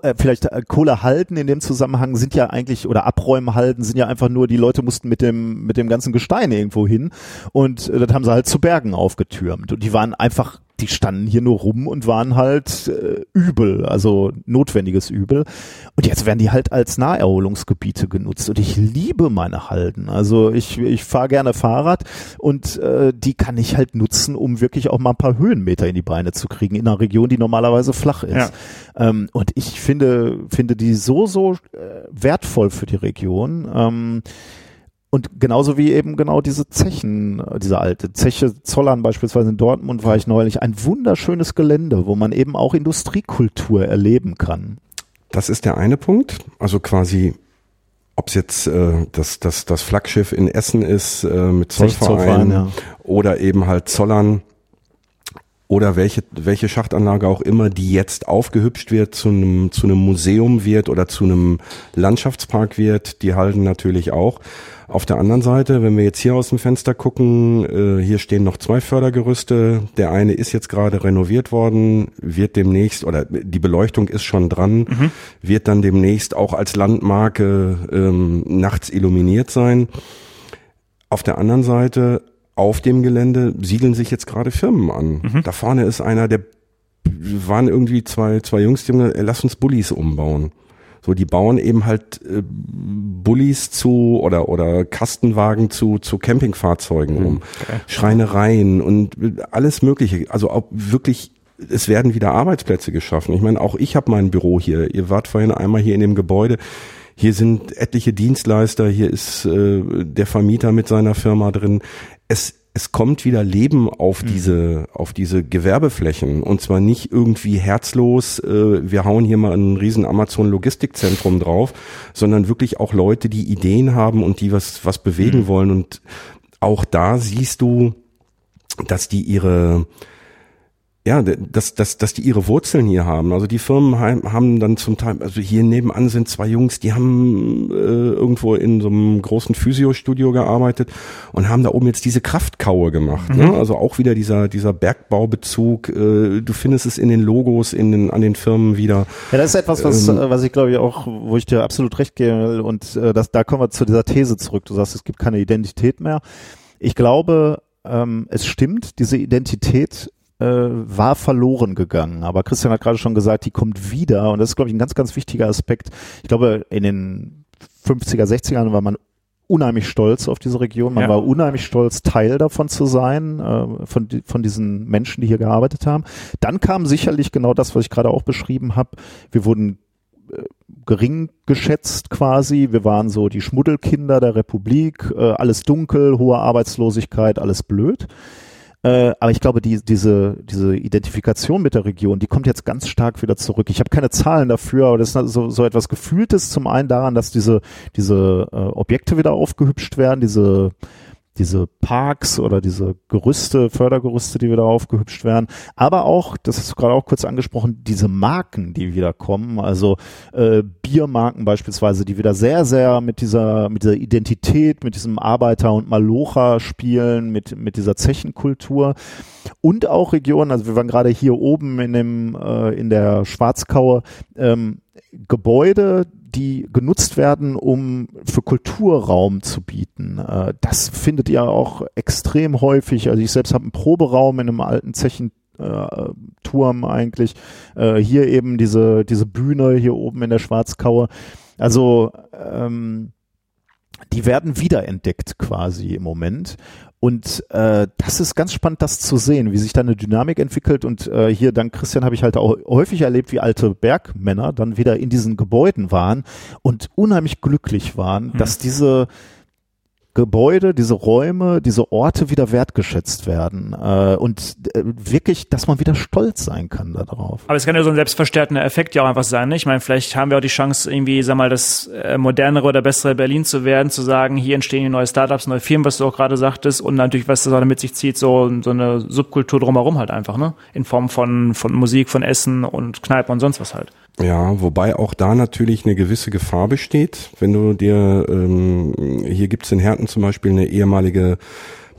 äh, vielleicht äh, Kohle halten in dem Zusammenhang sind ja eigentlich oder Abräumen halten sind ja einfach nur die Leute mussten mit dem mit dem ganzen Gestein irgendwo hin und äh, das haben sie halt zu Bergen aufgetürmt. Und die waren einfach die standen hier nur rum und waren halt äh, übel, also notwendiges Übel. Und jetzt werden die halt als Naherholungsgebiete genutzt. Und ich liebe meine Halden. Also ich, ich fahre gerne Fahrrad und äh, die kann ich halt nutzen, um wirklich auch mal ein paar Höhenmeter in die Beine zu kriegen, in einer Region, die normalerweise flach ist. Ja. Ähm, und ich finde, finde die so, so äh, wertvoll für die Region. Ähm, und genauso wie eben genau diese Zechen, diese alte Zeche Zollern beispielsweise in Dortmund war ich neulich, ein wunderschönes Gelände, wo man eben auch Industriekultur erleben kann. Das ist der eine Punkt, also quasi ob es jetzt äh, das, das, das Flaggschiff in Essen ist äh, mit Zollverein, Zollverein ja. oder eben halt Zollern oder welche, welche Schachtanlage auch immer, die jetzt aufgehübscht wird, zu einem, zu einem Museum wird oder zu einem Landschaftspark wird, die halten natürlich auch. Auf der anderen Seite, wenn wir jetzt hier aus dem Fenster gucken, äh, hier stehen noch zwei Fördergerüste. Der eine ist jetzt gerade renoviert worden, wird demnächst, oder die Beleuchtung ist schon dran, mhm. wird dann demnächst auch als Landmarke ähm, nachts illuminiert sein. Auf der anderen Seite, auf dem Gelände siedeln sich jetzt gerade Firmen an. Mhm. Da vorne ist einer, der waren irgendwie zwei, zwei Jungs, die haben gesagt, lass uns Bullis umbauen. So, die bauen eben halt äh, Bullis zu oder oder Kastenwagen zu zu Campingfahrzeugen um, okay. Schreinereien und alles Mögliche. Also auch wirklich es werden wieder Arbeitsplätze geschaffen. Ich meine, auch ich habe mein Büro hier. Ihr wart vorhin einmal hier in dem Gebäude. Hier sind etliche Dienstleister, hier ist äh, der Vermieter mit seiner Firma drin. Es es kommt wieder Leben auf mhm. diese auf diese Gewerbeflächen und zwar nicht irgendwie herzlos. Äh, wir hauen hier mal ein riesen Amazon Logistikzentrum drauf, sondern wirklich auch Leute, die Ideen haben und die was was bewegen mhm. wollen und auch da siehst du, dass die ihre ja, dass, dass, dass die ihre Wurzeln hier haben. Also die Firmen haben dann zum Teil, also hier nebenan sind zwei Jungs, die haben äh, irgendwo in so einem großen Physiostudio gearbeitet und haben da oben jetzt diese Kraftkaue gemacht. Ne? Mhm. Ne? Also auch wieder dieser, dieser Bergbaubezug. Äh, du findest es in den Logos, in den, an den Firmen wieder. Ja, das ist etwas, was, ähm, was ich glaube ich auch, wo ich dir absolut recht gebe und äh, das, da kommen wir zu dieser These zurück. Du sagst, es gibt keine Identität mehr. Ich glaube, ähm, es stimmt, diese Identität äh, war verloren gegangen. Aber Christian hat gerade schon gesagt, die kommt wieder. Und das ist, glaube ich, ein ganz, ganz wichtiger Aspekt. Ich glaube, in den 50er, 60ern war man unheimlich stolz auf diese Region. Man ja. war unheimlich stolz, Teil davon zu sein, äh, von, von diesen Menschen, die hier gearbeitet haben. Dann kam sicherlich genau das, was ich gerade auch beschrieben habe. Wir wurden äh, gering geschätzt quasi. Wir waren so die Schmuddelkinder der Republik, äh, alles dunkel, hohe Arbeitslosigkeit, alles blöd. Äh, aber ich glaube, die, diese, diese Identifikation mit der Region, die kommt jetzt ganz stark wieder zurück. Ich habe keine Zahlen dafür, aber das ist so, so etwas Gefühltes zum einen daran, dass diese, diese äh, Objekte wieder aufgehübscht werden, diese diese Parks oder diese Gerüste, Fördergerüste, die wieder aufgehübscht werden, aber auch, das hast du gerade auch kurz angesprochen, diese Marken, die wieder kommen, also äh, Biermarken beispielsweise, die wieder sehr, sehr mit dieser, mit dieser Identität, mit diesem Arbeiter- und Malocher spielen, mit, mit dieser Zechenkultur. Und auch Regionen, also wir waren gerade hier oben in dem, äh, in der Schwarzkaue, ähm, Gebäude, die genutzt werden, um für Kulturraum zu bieten. Äh, das findet ihr auch extrem häufig. Also ich selbst habe einen Proberaum in einem alten Zechen äh, Turm eigentlich. Äh, hier eben diese, diese Bühne hier oben in der Schwarzkaue. Also ähm, die werden wiederentdeckt quasi im Moment. Und äh, das ist ganz spannend, das zu sehen, wie sich da eine Dynamik entwickelt. Und äh, hier, dank Christian, habe ich halt auch häufig erlebt, wie alte Bergmänner dann wieder in diesen Gebäuden waren und unheimlich glücklich waren, mhm. dass diese Gebäude, diese Räume, diese Orte wieder wertgeschätzt werden äh, und äh, wirklich, dass man wieder stolz sein kann darauf. Aber es kann ja so ein selbstverstärkender Effekt ja auch einfach sein. Ne? Ich meine, vielleicht haben wir auch die Chance, irgendwie, sag mal, das äh, modernere oder bessere Berlin zu werden, zu sagen, hier entstehen neue Startups, neue Firmen, was du auch gerade sagtest, und natürlich, was das auch mit sich zieht, so, so eine Subkultur drumherum halt einfach, ne? In Form von, von Musik, von Essen und Kneipen und sonst was halt. Ja, wobei auch da natürlich eine gewisse Gefahr besteht. Wenn du dir, ähm, hier gibt's in Herten zum Beispiel eine ehemalige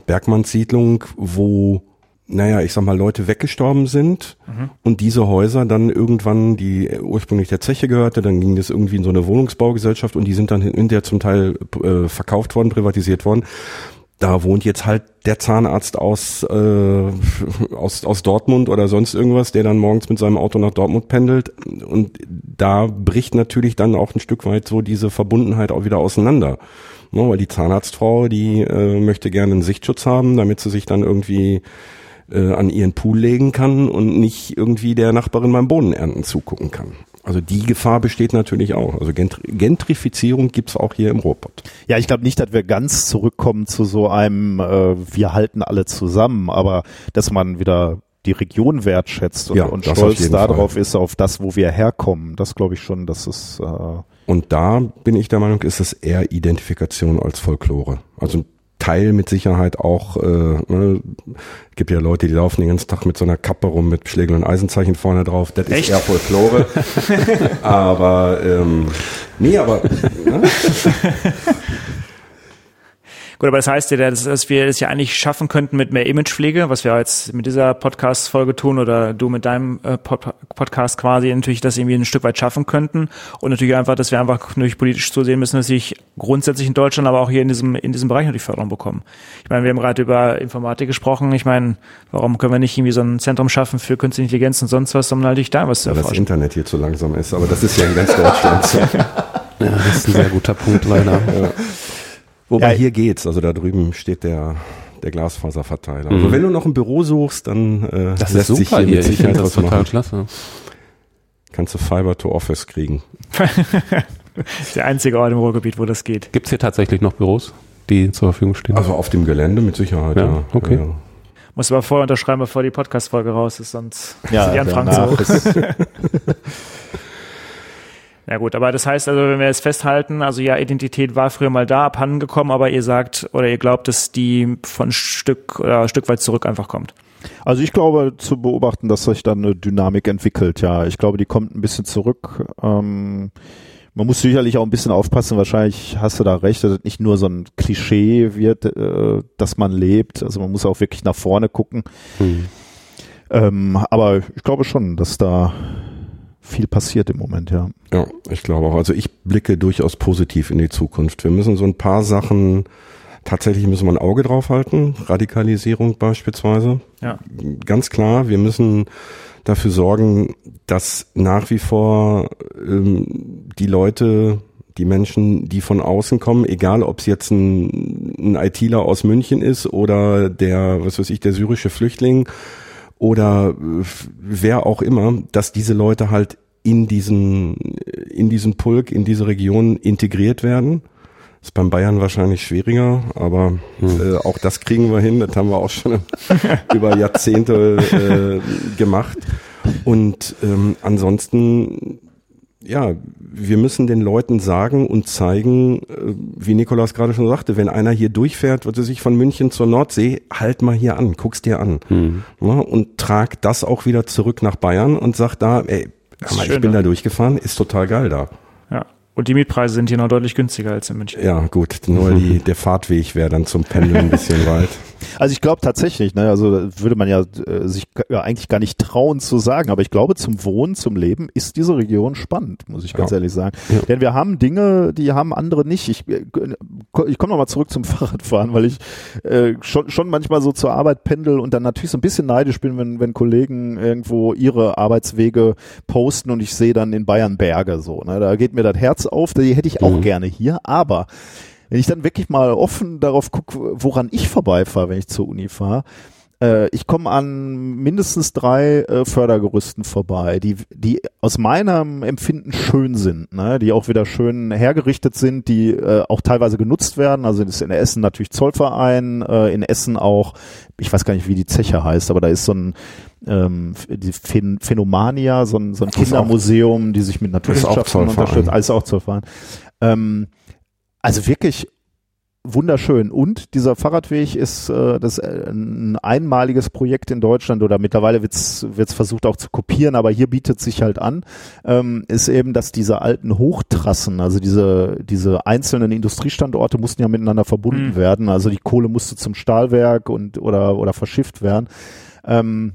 Bergmannssiedlung, wo, naja, ich sag mal, Leute weggestorben sind mhm. und diese Häuser dann irgendwann, die ursprünglich der Zeche gehörte, dann ging das irgendwie in so eine Wohnungsbaugesellschaft und die sind dann hinterher zum Teil äh, verkauft worden, privatisiert worden da wohnt jetzt halt der Zahnarzt aus, äh, aus, aus Dortmund oder sonst irgendwas, der dann morgens mit seinem Auto nach Dortmund pendelt. Und da bricht natürlich dann auch ein Stück weit so diese Verbundenheit auch wieder auseinander. No, weil die Zahnarztfrau, die äh, möchte gerne einen Sichtschutz haben, damit sie sich dann irgendwie äh, an ihren Pool legen kann und nicht irgendwie der Nachbarin beim Bohnenernten zugucken kann. Also die Gefahr besteht natürlich auch. Also Gentrifizierung gibt's auch hier im Ruhrpott. Ja, ich glaube nicht, dass wir ganz zurückkommen zu so einem, äh, wir halten alle zusammen, aber dass man wieder die Region wertschätzt und, ja, und stolz darauf Fall. ist, auf das, wo wir herkommen. Das glaube ich schon, dass es. Äh und da bin ich der Meinung, ist es eher Identifikation als Folklore. Also Teil mit Sicherheit auch, äh, ne, gibt ja Leute, die laufen den ganzen Tag mit so einer Kappe rum mit Schlägel und Eisenzeichen vorne drauf. Das Echt? ist eher Folklore. [LAUGHS] aber ähm, nee, aber ne? [LAUGHS] Gut, aber das heißt ja, dass, dass wir es ja eigentlich schaffen könnten mit mehr Imagepflege, was wir jetzt mit dieser Podcast-Folge tun oder du mit deinem äh, Pod Podcast quasi natürlich das irgendwie ein Stück weit schaffen könnten und natürlich einfach, dass wir einfach natürlich politisch zusehen müssen, dass sich grundsätzlich in Deutschland, aber auch hier in diesem in diesem Bereich natürlich Förderung bekommen. Ich meine, wir haben gerade über Informatik gesprochen. Ich meine, warum können wir nicht irgendwie so ein Zentrum schaffen für künstliche Intelligenz und sonst was, um natürlich da was zu erforschen? Weil das Internet hier zu langsam ist, aber das ist ja in ganz Deutschland so. [LAUGHS] ja, das ist ein sehr guter Punkt leider. Ja. Wobei ja, hier geht's, also da drüben steht der der Glasfaserverteiler. Also mhm. Also wenn du noch ein Büro suchst, dann äh, das lässt sich hier, hier mit Sicherheit was total machen. klasse. Kannst du Fiber to Office kriegen. [LAUGHS] der einzige Ort im Ruhrgebiet, wo das geht. Gibt's hier tatsächlich noch Büros, die zur Verfügung stehen? Also auf dem Gelände mit Sicherheit, ja. ja. Okay. Ja. Muss aber vorher unterschreiben, bevor die Podcast-Folge raus ist, sonst ja, sind die Anfragen so. [LAUGHS] Ja gut, aber das heißt also, wenn wir jetzt festhalten, also ja, Identität war früher mal da, abhanden gekommen, aber ihr sagt oder ihr glaubt, dass die von Stück oder ein Stück weit zurück einfach kommt. Also ich glaube zu beobachten, dass sich dann eine Dynamik entwickelt, ja. Ich glaube, die kommt ein bisschen zurück. Ähm, man muss sicherlich auch ein bisschen aufpassen, wahrscheinlich hast du da recht, dass es nicht nur so ein Klischee wird, äh, dass man lebt. Also man muss auch wirklich nach vorne gucken. Mhm. Ähm, aber ich glaube schon, dass da viel passiert im Moment, ja. Ja, ich glaube auch. Also ich blicke durchaus positiv in die Zukunft. Wir müssen so ein paar Sachen, tatsächlich müssen wir ein Auge drauf halten. Radikalisierung beispielsweise. Ja. Ganz klar, wir müssen dafür sorgen, dass nach wie vor ähm, die Leute, die Menschen, die von außen kommen, egal ob es jetzt ein, ein ITler aus München ist oder der, was weiß ich, der syrische Flüchtling, oder äh, wer auch immer, dass diese Leute halt in diesen, in diesen Pulk, in diese Region integriert werden. Ist beim Bayern wahrscheinlich schwieriger, aber hm. äh, auch das kriegen wir hin. Das haben wir auch schon [LAUGHS] über Jahrzehnte äh, gemacht. Und ähm, ansonsten ja, wir müssen den Leuten sagen und zeigen, äh, wie Nikolaus gerade schon sagte, wenn einer hier durchfährt, wird er sich von München zur Nordsee, halt mal hier an, guck's dir an. Mhm. Ja, und trag das auch wieder zurück nach Bayern und sag da, ey, mal, ich bin da durchgefahren, ist total geil da. Ja. Und die Mietpreise sind hier noch deutlich günstiger als in München. Ja, gut, nur die, der Fahrtweg wäre dann zum Pendeln ein bisschen [LAUGHS] weit. Also ich glaube tatsächlich, ne, also würde man ja äh, sich ja, eigentlich gar nicht trauen zu sagen, aber ich glaube zum Wohnen, zum Leben ist diese Region spannend, muss ich ganz ja. ehrlich sagen. Ja. Denn wir haben Dinge, die haben andere nicht. Ich, äh, ich komme nochmal zurück zum [LAUGHS] Fahrradfahren, weil ich äh, schon, schon manchmal so zur Arbeit pendel und dann natürlich so ein bisschen neidisch bin, wenn, wenn Kollegen irgendwo ihre Arbeitswege posten und ich sehe dann in Bayern Berge so. Ne, da geht mir das Herz auf, die hätte ich auch mhm. gerne hier, aber wenn ich dann wirklich mal offen darauf gucke, woran ich vorbeifahre, wenn ich zur Uni fahre, äh, ich komme an mindestens drei äh, Fördergerüsten vorbei, die, die aus meinem Empfinden schön sind, ne? die auch wieder schön hergerichtet sind, die äh, auch teilweise genutzt werden. Also das ist in Essen natürlich Zollverein, äh, in Essen auch, ich weiß gar nicht, wie die Zeche heißt, aber da ist so ein ähm, die Phän Phänomania, so ein, so ein Kindermuseum, die sich mit Naturwissenschaften unterstützt, alles auch Zollverein. Ähm, also wirklich wunderschön. Und dieser Fahrradweg ist äh, das äh, ein einmaliges Projekt in Deutschland oder mittlerweile wird's wird's versucht auch zu kopieren, aber hier bietet sich halt an, ähm, ist eben, dass diese alten Hochtrassen, also diese diese einzelnen Industriestandorte mussten ja miteinander verbunden mhm. werden. Also die Kohle musste zum Stahlwerk und oder oder verschifft werden. Ähm,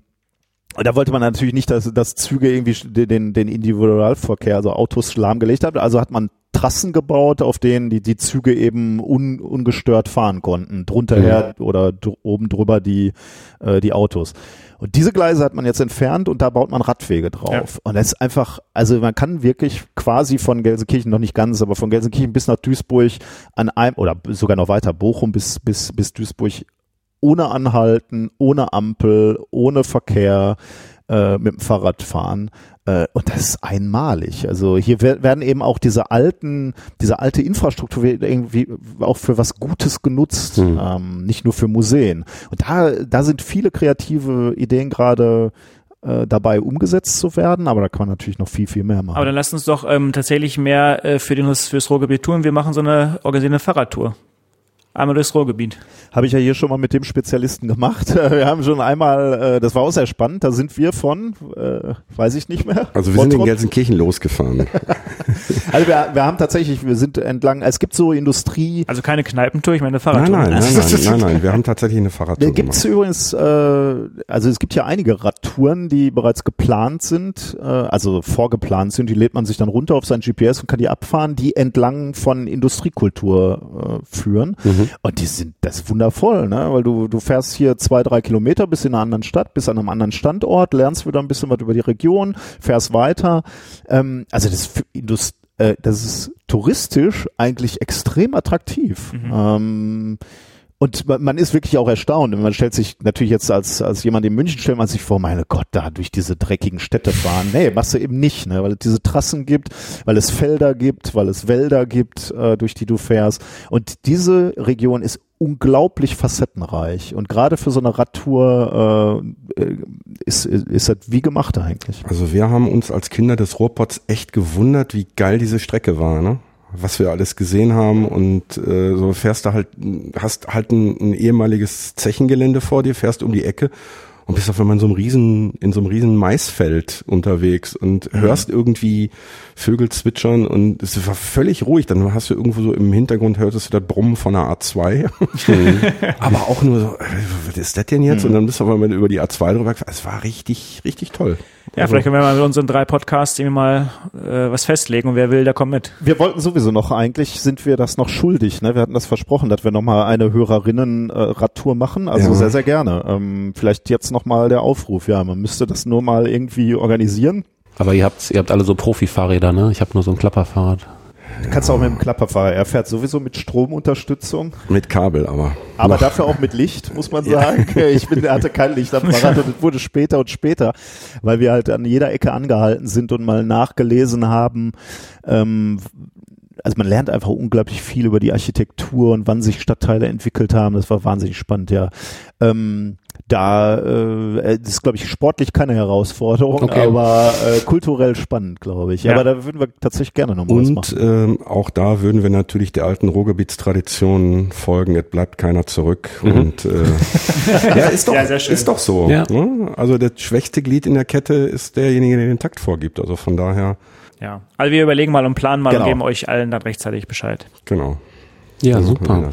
da wollte man natürlich nicht, dass, dass Züge irgendwie den, den Individualverkehr, also Autos lahmgelegt haben. Also hat man Trassen gebaut, auf denen die, die Züge eben un, ungestört fahren konnten. Drunter mhm. her oder oben drüber die, äh, die Autos. Und diese Gleise hat man jetzt entfernt und da baut man Radwege drauf. Ja. Und das ist einfach, also man kann wirklich quasi von Gelsenkirchen, noch nicht ganz, aber von Gelsenkirchen bis nach Duisburg an einem, oder sogar noch weiter, Bochum bis, bis, bis Duisburg ohne Anhalten, ohne Ampel, ohne Verkehr äh, mit dem Fahrrad fahren. Äh, und das ist einmalig. Also hier werden eben auch diese alten, diese alte Infrastruktur irgendwie auch für was Gutes genutzt, mhm. ähm, nicht nur für Museen. Und da, da sind viele kreative Ideen gerade äh, dabei umgesetzt zu werden, aber da kann man natürlich noch viel, viel mehr machen. Aber dann lasst uns doch ähm, tatsächlich mehr äh, für den, fürs Ruhrgebiet tun. Wir machen so eine organisierte Fahrradtour. Einmal durchs Ruhrgebiet. Habe ich ja hier schon mal mit dem Spezialisten gemacht. [LAUGHS] Wir haben schon einmal, äh, das war auch sehr spannend, da sind wir von, äh, weiß ich nicht mehr. Also wir sind in Gelsenkirchen losgefahren. [LAUGHS] [LAUGHS] also wir, wir haben tatsächlich, wir sind entlang, es gibt so Industrie. Also keine Kneipentour, ich meine eine Fahrradtour. Nein, nein, nein, nein, nein, nein, wir haben tatsächlich eine Fahrradtour Da gibt es übrigens, äh, also es gibt ja einige Radtouren, die bereits geplant sind, äh, also vorgeplant sind, die lädt man sich dann runter auf sein GPS und kann die abfahren, die entlang von Industriekultur äh, führen. Mhm. Und die sind, das ist wundervoll, ne? Weil du, du fährst hier zwei, drei Kilometer bis in einer anderen Stadt, bis an einem anderen Standort, lernst wieder ein bisschen was über die Region, fährst weiter. Ähm, also das, das, äh, das ist touristisch eigentlich extrem attraktiv. Mhm. Ähm, und man ist wirklich auch erstaunt. Man stellt sich natürlich jetzt als, als jemand in München stellt man sich vor, meine Gott, da durch diese dreckigen Städte fahren. Nee, machst du eben nicht, ne? weil es diese Trassen gibt, weil es Felder gibt, weil es Wälder gibt, äh, durch die du fährst. Und diese Region ist unglaublich facettenreich. Und gerade für so eine Radtour äh, ist, ist das wie gemacht eigentlich. Also wir haben uns als Kinder des Ruhrpots echt gewundert, wie geil diese Strecke war. Ne? was wir alles gesehen haben und äh, so fährst du halt, hast halt ein, ein ehemaliges Zechengelände vor dir, fährst um die Ecke und bist auf einmal in so einem riesen, in so einem riesen Maisfeld unterwegs und mhm. hörst irgendwie Vögel zwitschern und es war völlig ruhig. Dann hast du irgendwo so im Hintergrund hörtest du das Brummen von der A2. [LAUGHS] Mhm. Aber auch nur so, äh, was ist das denn jetzt? Mhm. Und dann bist du auf einmal über die A2 drüber. Es war richtig, richtig toll. Ja, also, vielleicht können wir mal mit unseren drei Podcasts irgendwie mal äh, was festlegen und wer will, der kommt mit. Wir wollten sowieso noch, eigentlich sind wir das noch schuldig. Ne? Wir hatten das versprochen, dass wir nochmal eine Hörerinnen-Radtour machen. Also ja. sehr, sehr gerne. Ähm, vielleicht jetzt nochmal der Aufruf. Ja, man müsste das nur mal irgendwie organisieren. Aber ihr habt, ihr habt alle so Profi-Fahrräder, ne? Ich habe nur so ein Klapperfahrrad. Kannst du auch mit dem Klapperfahrer. Er fährt sowieso mit Stromunterstützung. Mit Kabel aber. Aber noch. dafür auch mit Licht, muss man [LAUGHS] sagen. Ja. Ich bin, er hatte kein Licht am Fahrrad und es wurde später und später, weil wir halt an jeder Ecke angehalten sind und mal nachgelesen haben, ähm, also man lernt einfach unglaublich viel über die Architektur und wann sich Stadtteile entwickelt haben. Das war wahnsinnig spannend, ja. Ähm, da äh, das ist glaube ich sportlich keine Herausforderung, okay. aber äh, kulturell spannend, glaube ich. Ja. Aber da würden wir tatsächlich gerne nochmal was machen. Und ähm, auch da würden wir natürlich der alten Ruhrgebietstradition folgen. Es bleibt keiner zurück mhm. und äh, [LAUGHS] ja, ist doch ja, ist doch so. Ja. Ne? Also das schwächste Glied in der Kette ist derjenige, der den Takt vorgibt. Also von daher. Ja, also wir überlegen mal und planen mal genau. und geben euch allen dann rechtzeitig Bescheid. Genau. Ja, also super.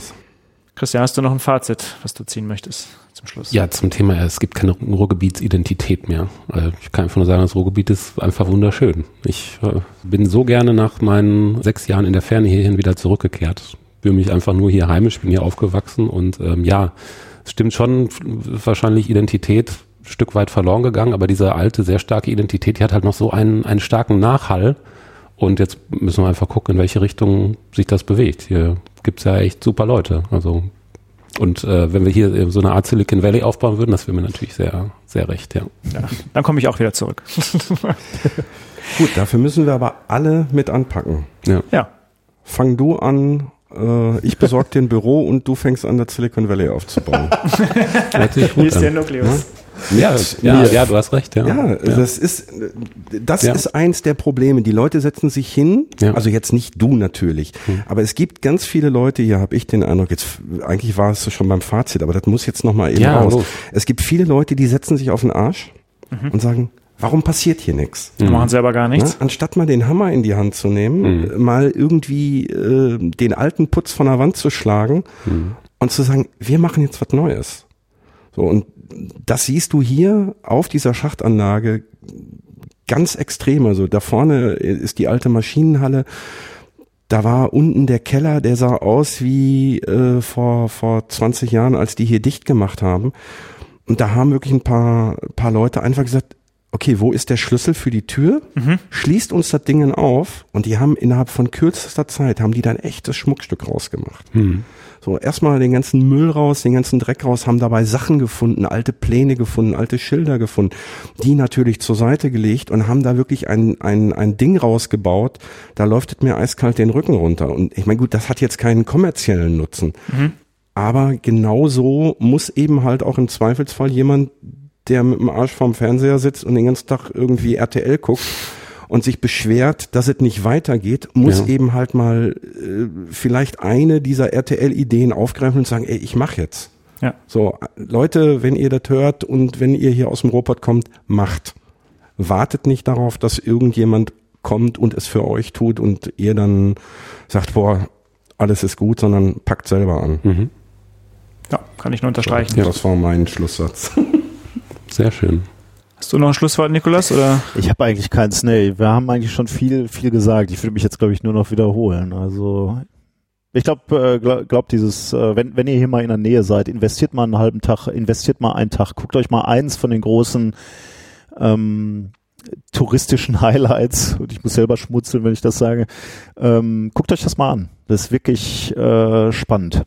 Christian, hast du noch ein Fazit, was du ziehen möchtest? Zum Schluss. Ja, zum Thema, es gibt keine Ruhrgebietsidentität mehr. Also ich kann einfach nur sagen, das Ruhrgebiet ist einfach wunderschön. Ich äh, bin so gerne nach meinen sechs Jahren in der Ferne hierhin wieder zurückgekehrt. Fühle mich einfach nur hier heimisch, bin hier aufgewachsen und ähm, ja, es stimmt schon, wahrscheinlich Identität ein Stück weit verloren gegangen, aber diese alte, sehr starke Identität, die hat halt noch so einen, einen starken Nachhall. Und jetzt müssen wir einfach gucken, in welche Richtung sich das bewegt. Hier gibt es ja echt super Leute. Also und äh, wenn wir hier so eine Art Silicon Valley aufbauen würden, das wäre mir natürlich sehr, sehr recht, ja. ja dann komme ich auch wieder zurück. [LAUGHS] Gut, dafür müssen wir aber alle mit anpacken. Ja. ja. Fang du an, äh, ich besorge dir ein Büro und du fängst an, das Silicon Valley aufzubauen. [LAUGHS] Hier ist der Nukleus. Ja, ja, ja, du hast recht. Ja, ja, ja. das ist das ja. ist eins der Probleme. Die Leute setzen sich hin, ja. also jetzt nicht du natürlich, hm. aber es gibt ganz viele Leute. Hier habe ich den Eindruck. Jetzt eigentlich war es schon beim Fazit, aber das muss jetzt noch mal eben raus. Los. Es gibt viele Leute, die setzen sich auf den Arsch mhm. und sagen, Warum passiert hier nichts? Die machen selber gar nichts. Na, anstatt mal den Hammer in die Hand zu nehmen, mhm. mal irgendwie äh, den alten Putz von der Wand zu schlagen mhm. und zu sagen, wir machen jetzt was Neues. So, und das siehst du hier auf dieser Schachtanlage ganz extrem. Also da vorne ist die alte Maschinenhalle. Da war unten der Keller, der sah aus wie äh, vor, vor 20 Jahren, als die hier dicht gemacht haben. Und da haben wirklich ein paar, paar Leute einfach gesagt, okay, wo ist der Schlüssel für die Tür? Mhm. Schließt uns das Ding auf und die haben innerhalb von kürzester Zeit, haben die dann echtes Schmuckstück rausgemacht. Mhm. So, erstmal den ganzen Müll raus, den ganzen Dreck raus, haben dabei Sachen gefunden, alte Pläne gefunden, alte Schilder gefunden, die natürlich zur Seite gelegt und haben da wirklich ein, ein, ein Ding rausgebaut, da läuft mir eiskalt den Rücken runter. Und ich meine, gut, das hat jetzt keinen kommerziellen Nutzen. Mhm. Aber genauso muss eben halt auch im Zweifelsfall jemand der mit dem Arsch vorm Fernseher sitzt und den ganzen Tag irgendwie RTL guckt und sich beschwert, dass es nicht weitergeht, muss ja. eben halt mal äh, vielleicht eine dieser RTL-Ideen aufgreifen und sagen, ey, ich mach jetzt. Ja. So, Leute, wenn ihr das hört und wenn ihr hier aus dem Robot kommt, macht. Wartet nicht darauf, dass irgendjemand kommt und es für euch tut und ihr dann sagt, boah, alles ist gut, sondern packt selber an. Mhm. Ja, kann ich nur unterstreichen. So, das war mein Schlusssatz. [LAUGHS] Sehr schön. Hast du noch ein Schlusswort, Nikolas? Oder? Ich habe eigentlich keins. Nee, wir haben eigentlich schon viel, viel gesagt. Ich würde mich jetzt, glaube ich, nur noch wiederholen. Also ich glaube, äh, glaub, glaub dieses, äh, wenn, wenn ihr hier mal in der Nähe seid, investiert mal einen halben Tag, investiert mal einen Tag, guckt euch mal eins von den großen ähm, touristischen [LAUGHS] Highlights, und ich muss selber schmutzeln, wenn ich das sage, ähm, guckt euch das mal an. Das ist wirklich äh, spannend.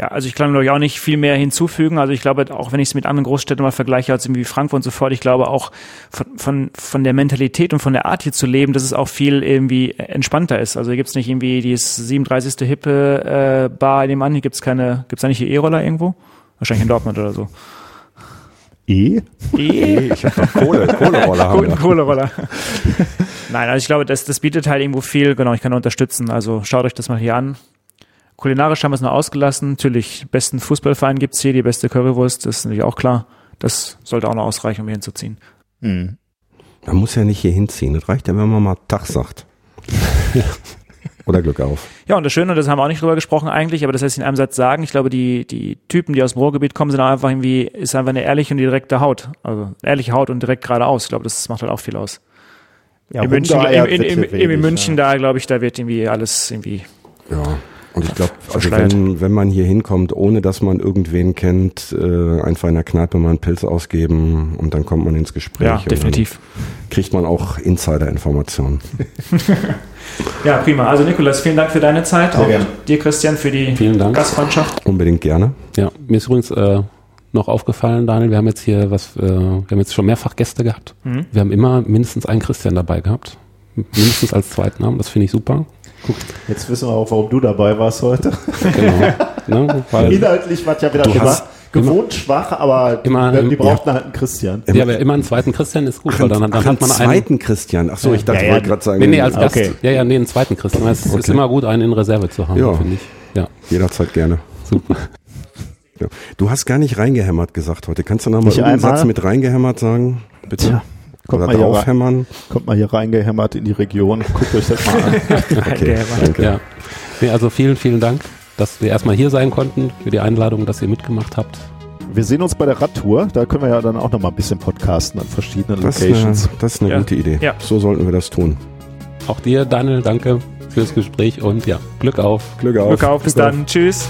Ja, also ich kann glaube ich auch nicht viel mehr hinzufügen. Also ich glaube, auch wenn ich es mit anderen Großstädten mal vergleiche, als irgendwie Frankfurt und so fort, ich glaube auch von, von, von der Mentalität und von der Art hier zu leben, dass es auch viel irgendwie entspannter ist. Also hier gibt's nicht irgendwie dieses 37. hippe äh, Bar in dem an, hier gibt's keine, gibt's da nicht hier E-Roller irgendwo? Wahrscheinlich in Dortmund oder so. E? E? e ich habe doch Kohle, [LAUGHS] Kohleroller. Kohle, Kohleroller. [LAUGHS] Nein, also ich glaube, das, das bietet halt irgendwo viel, genau, ich kann unterstützen. Also schaut euch das mal hier an. Kulinarisch haben wir es noch ausgelassen. Natürlich, besten Fußballverein gibt's hier, die beste Currywurst, das ist natürlich auch klar. Das sollte auch noch ausreichen, um hier hinzuziehen. Mhm. Man muss ja nicht hier hinziehen. Das reicht ja, wenn man mal Tag sagt. [LAUGHS] Oder Glück auf. Ja, und das Schöne, und das haben wir auch nicht drüber gesprochen eigentlich, aber das heißt in einem Satz sagen, ich glaube, die, die Typen, die aus dem Ruhrgebiet kommen, sind auch einfach irgendwie, ist einfach eine ehrliche und direkte Haut. Also ehrliche Haut und direkt geradeaus. Ich glaube, das macht halt auch viel aus. Ja, in München, in, in, in, in München ja. da, glaube ich, da wird irgendwie alles irgendwie. Ja. Und ich glaube, also wenn, wenn man hier hinkommt, ohne dass man irgendwen kennt, äh, einfach in der Kneipe mal einen Pilz ausgeben und dann kommt man ins Gespräch. Ja, definitiv. Kriegt man auch Insider-Informationen. [LAUGHS] ja, prima. Also Nikolas, vielen Dank für deine Zeit. Sehr auch gerne. dir, Christian, für die Gastfreundschaft. Unbedingt gerne. Ja, mir ist übrigens äh, noch aufgefallen, Daniel, wir haben jetzt hier was, äh, wir haben jetzt schon mehrfach Gäste gehabt. Mhm. Wir haben immer mindestens einen Christian dabei gehabt. Mindestens als Zweitnamen, das finde ich super. Guck. Jetzt wissen wir auch, warum du dabei warst heute. Genau. [LAUGHS] ne, Inhaltlich war es ja wieder immer gewohnt schwach, aber immer, die brauchten ja. halt einen Christian. Ja, aber immer einen zweiten Christian ist gut, weil dann, dann, dann hat man einen zweiten Christian. Ach so, ich dachte, ja, ja, wollte gerade sagen. Nee, nee, als Gast. Okay. Ja, ja, nee, einen zweiten Christian. Es okay. ist immer gut, einen in Reserve zu haben, ja. finde ich. Ja. Jederzeit gerne. Super. Ja. Du hast gar nicht reingehämmert gesagt heute. Kannst du noch mal einen Satz mit reingehämmert sagen? Bitte. Ja. Kommt Oder mal draufhämmern. Kommt mal hier reingehämmert in die Region. Guckt euch das mal an. [LAUGHS] okay, danke. Ja. Nee, also vielen, vielen Dank, dass wir erstmal hier sein konnten, für die Einladung, dass ihr mitgemacht habt. Wir sehen uns bei der Radtour. Da können wir ja dann auch noch mal ein bisschen podcasten an verschiedenen das Locations. Eine, das ist eine ja. gute Idee. Ja. So sollten wir das tun. Auch dir, Daniel, danke fürs Gespräch und ja, Glück auf. Glück auf. Glück auf. Bis Glück dann. Auf. Tschüss.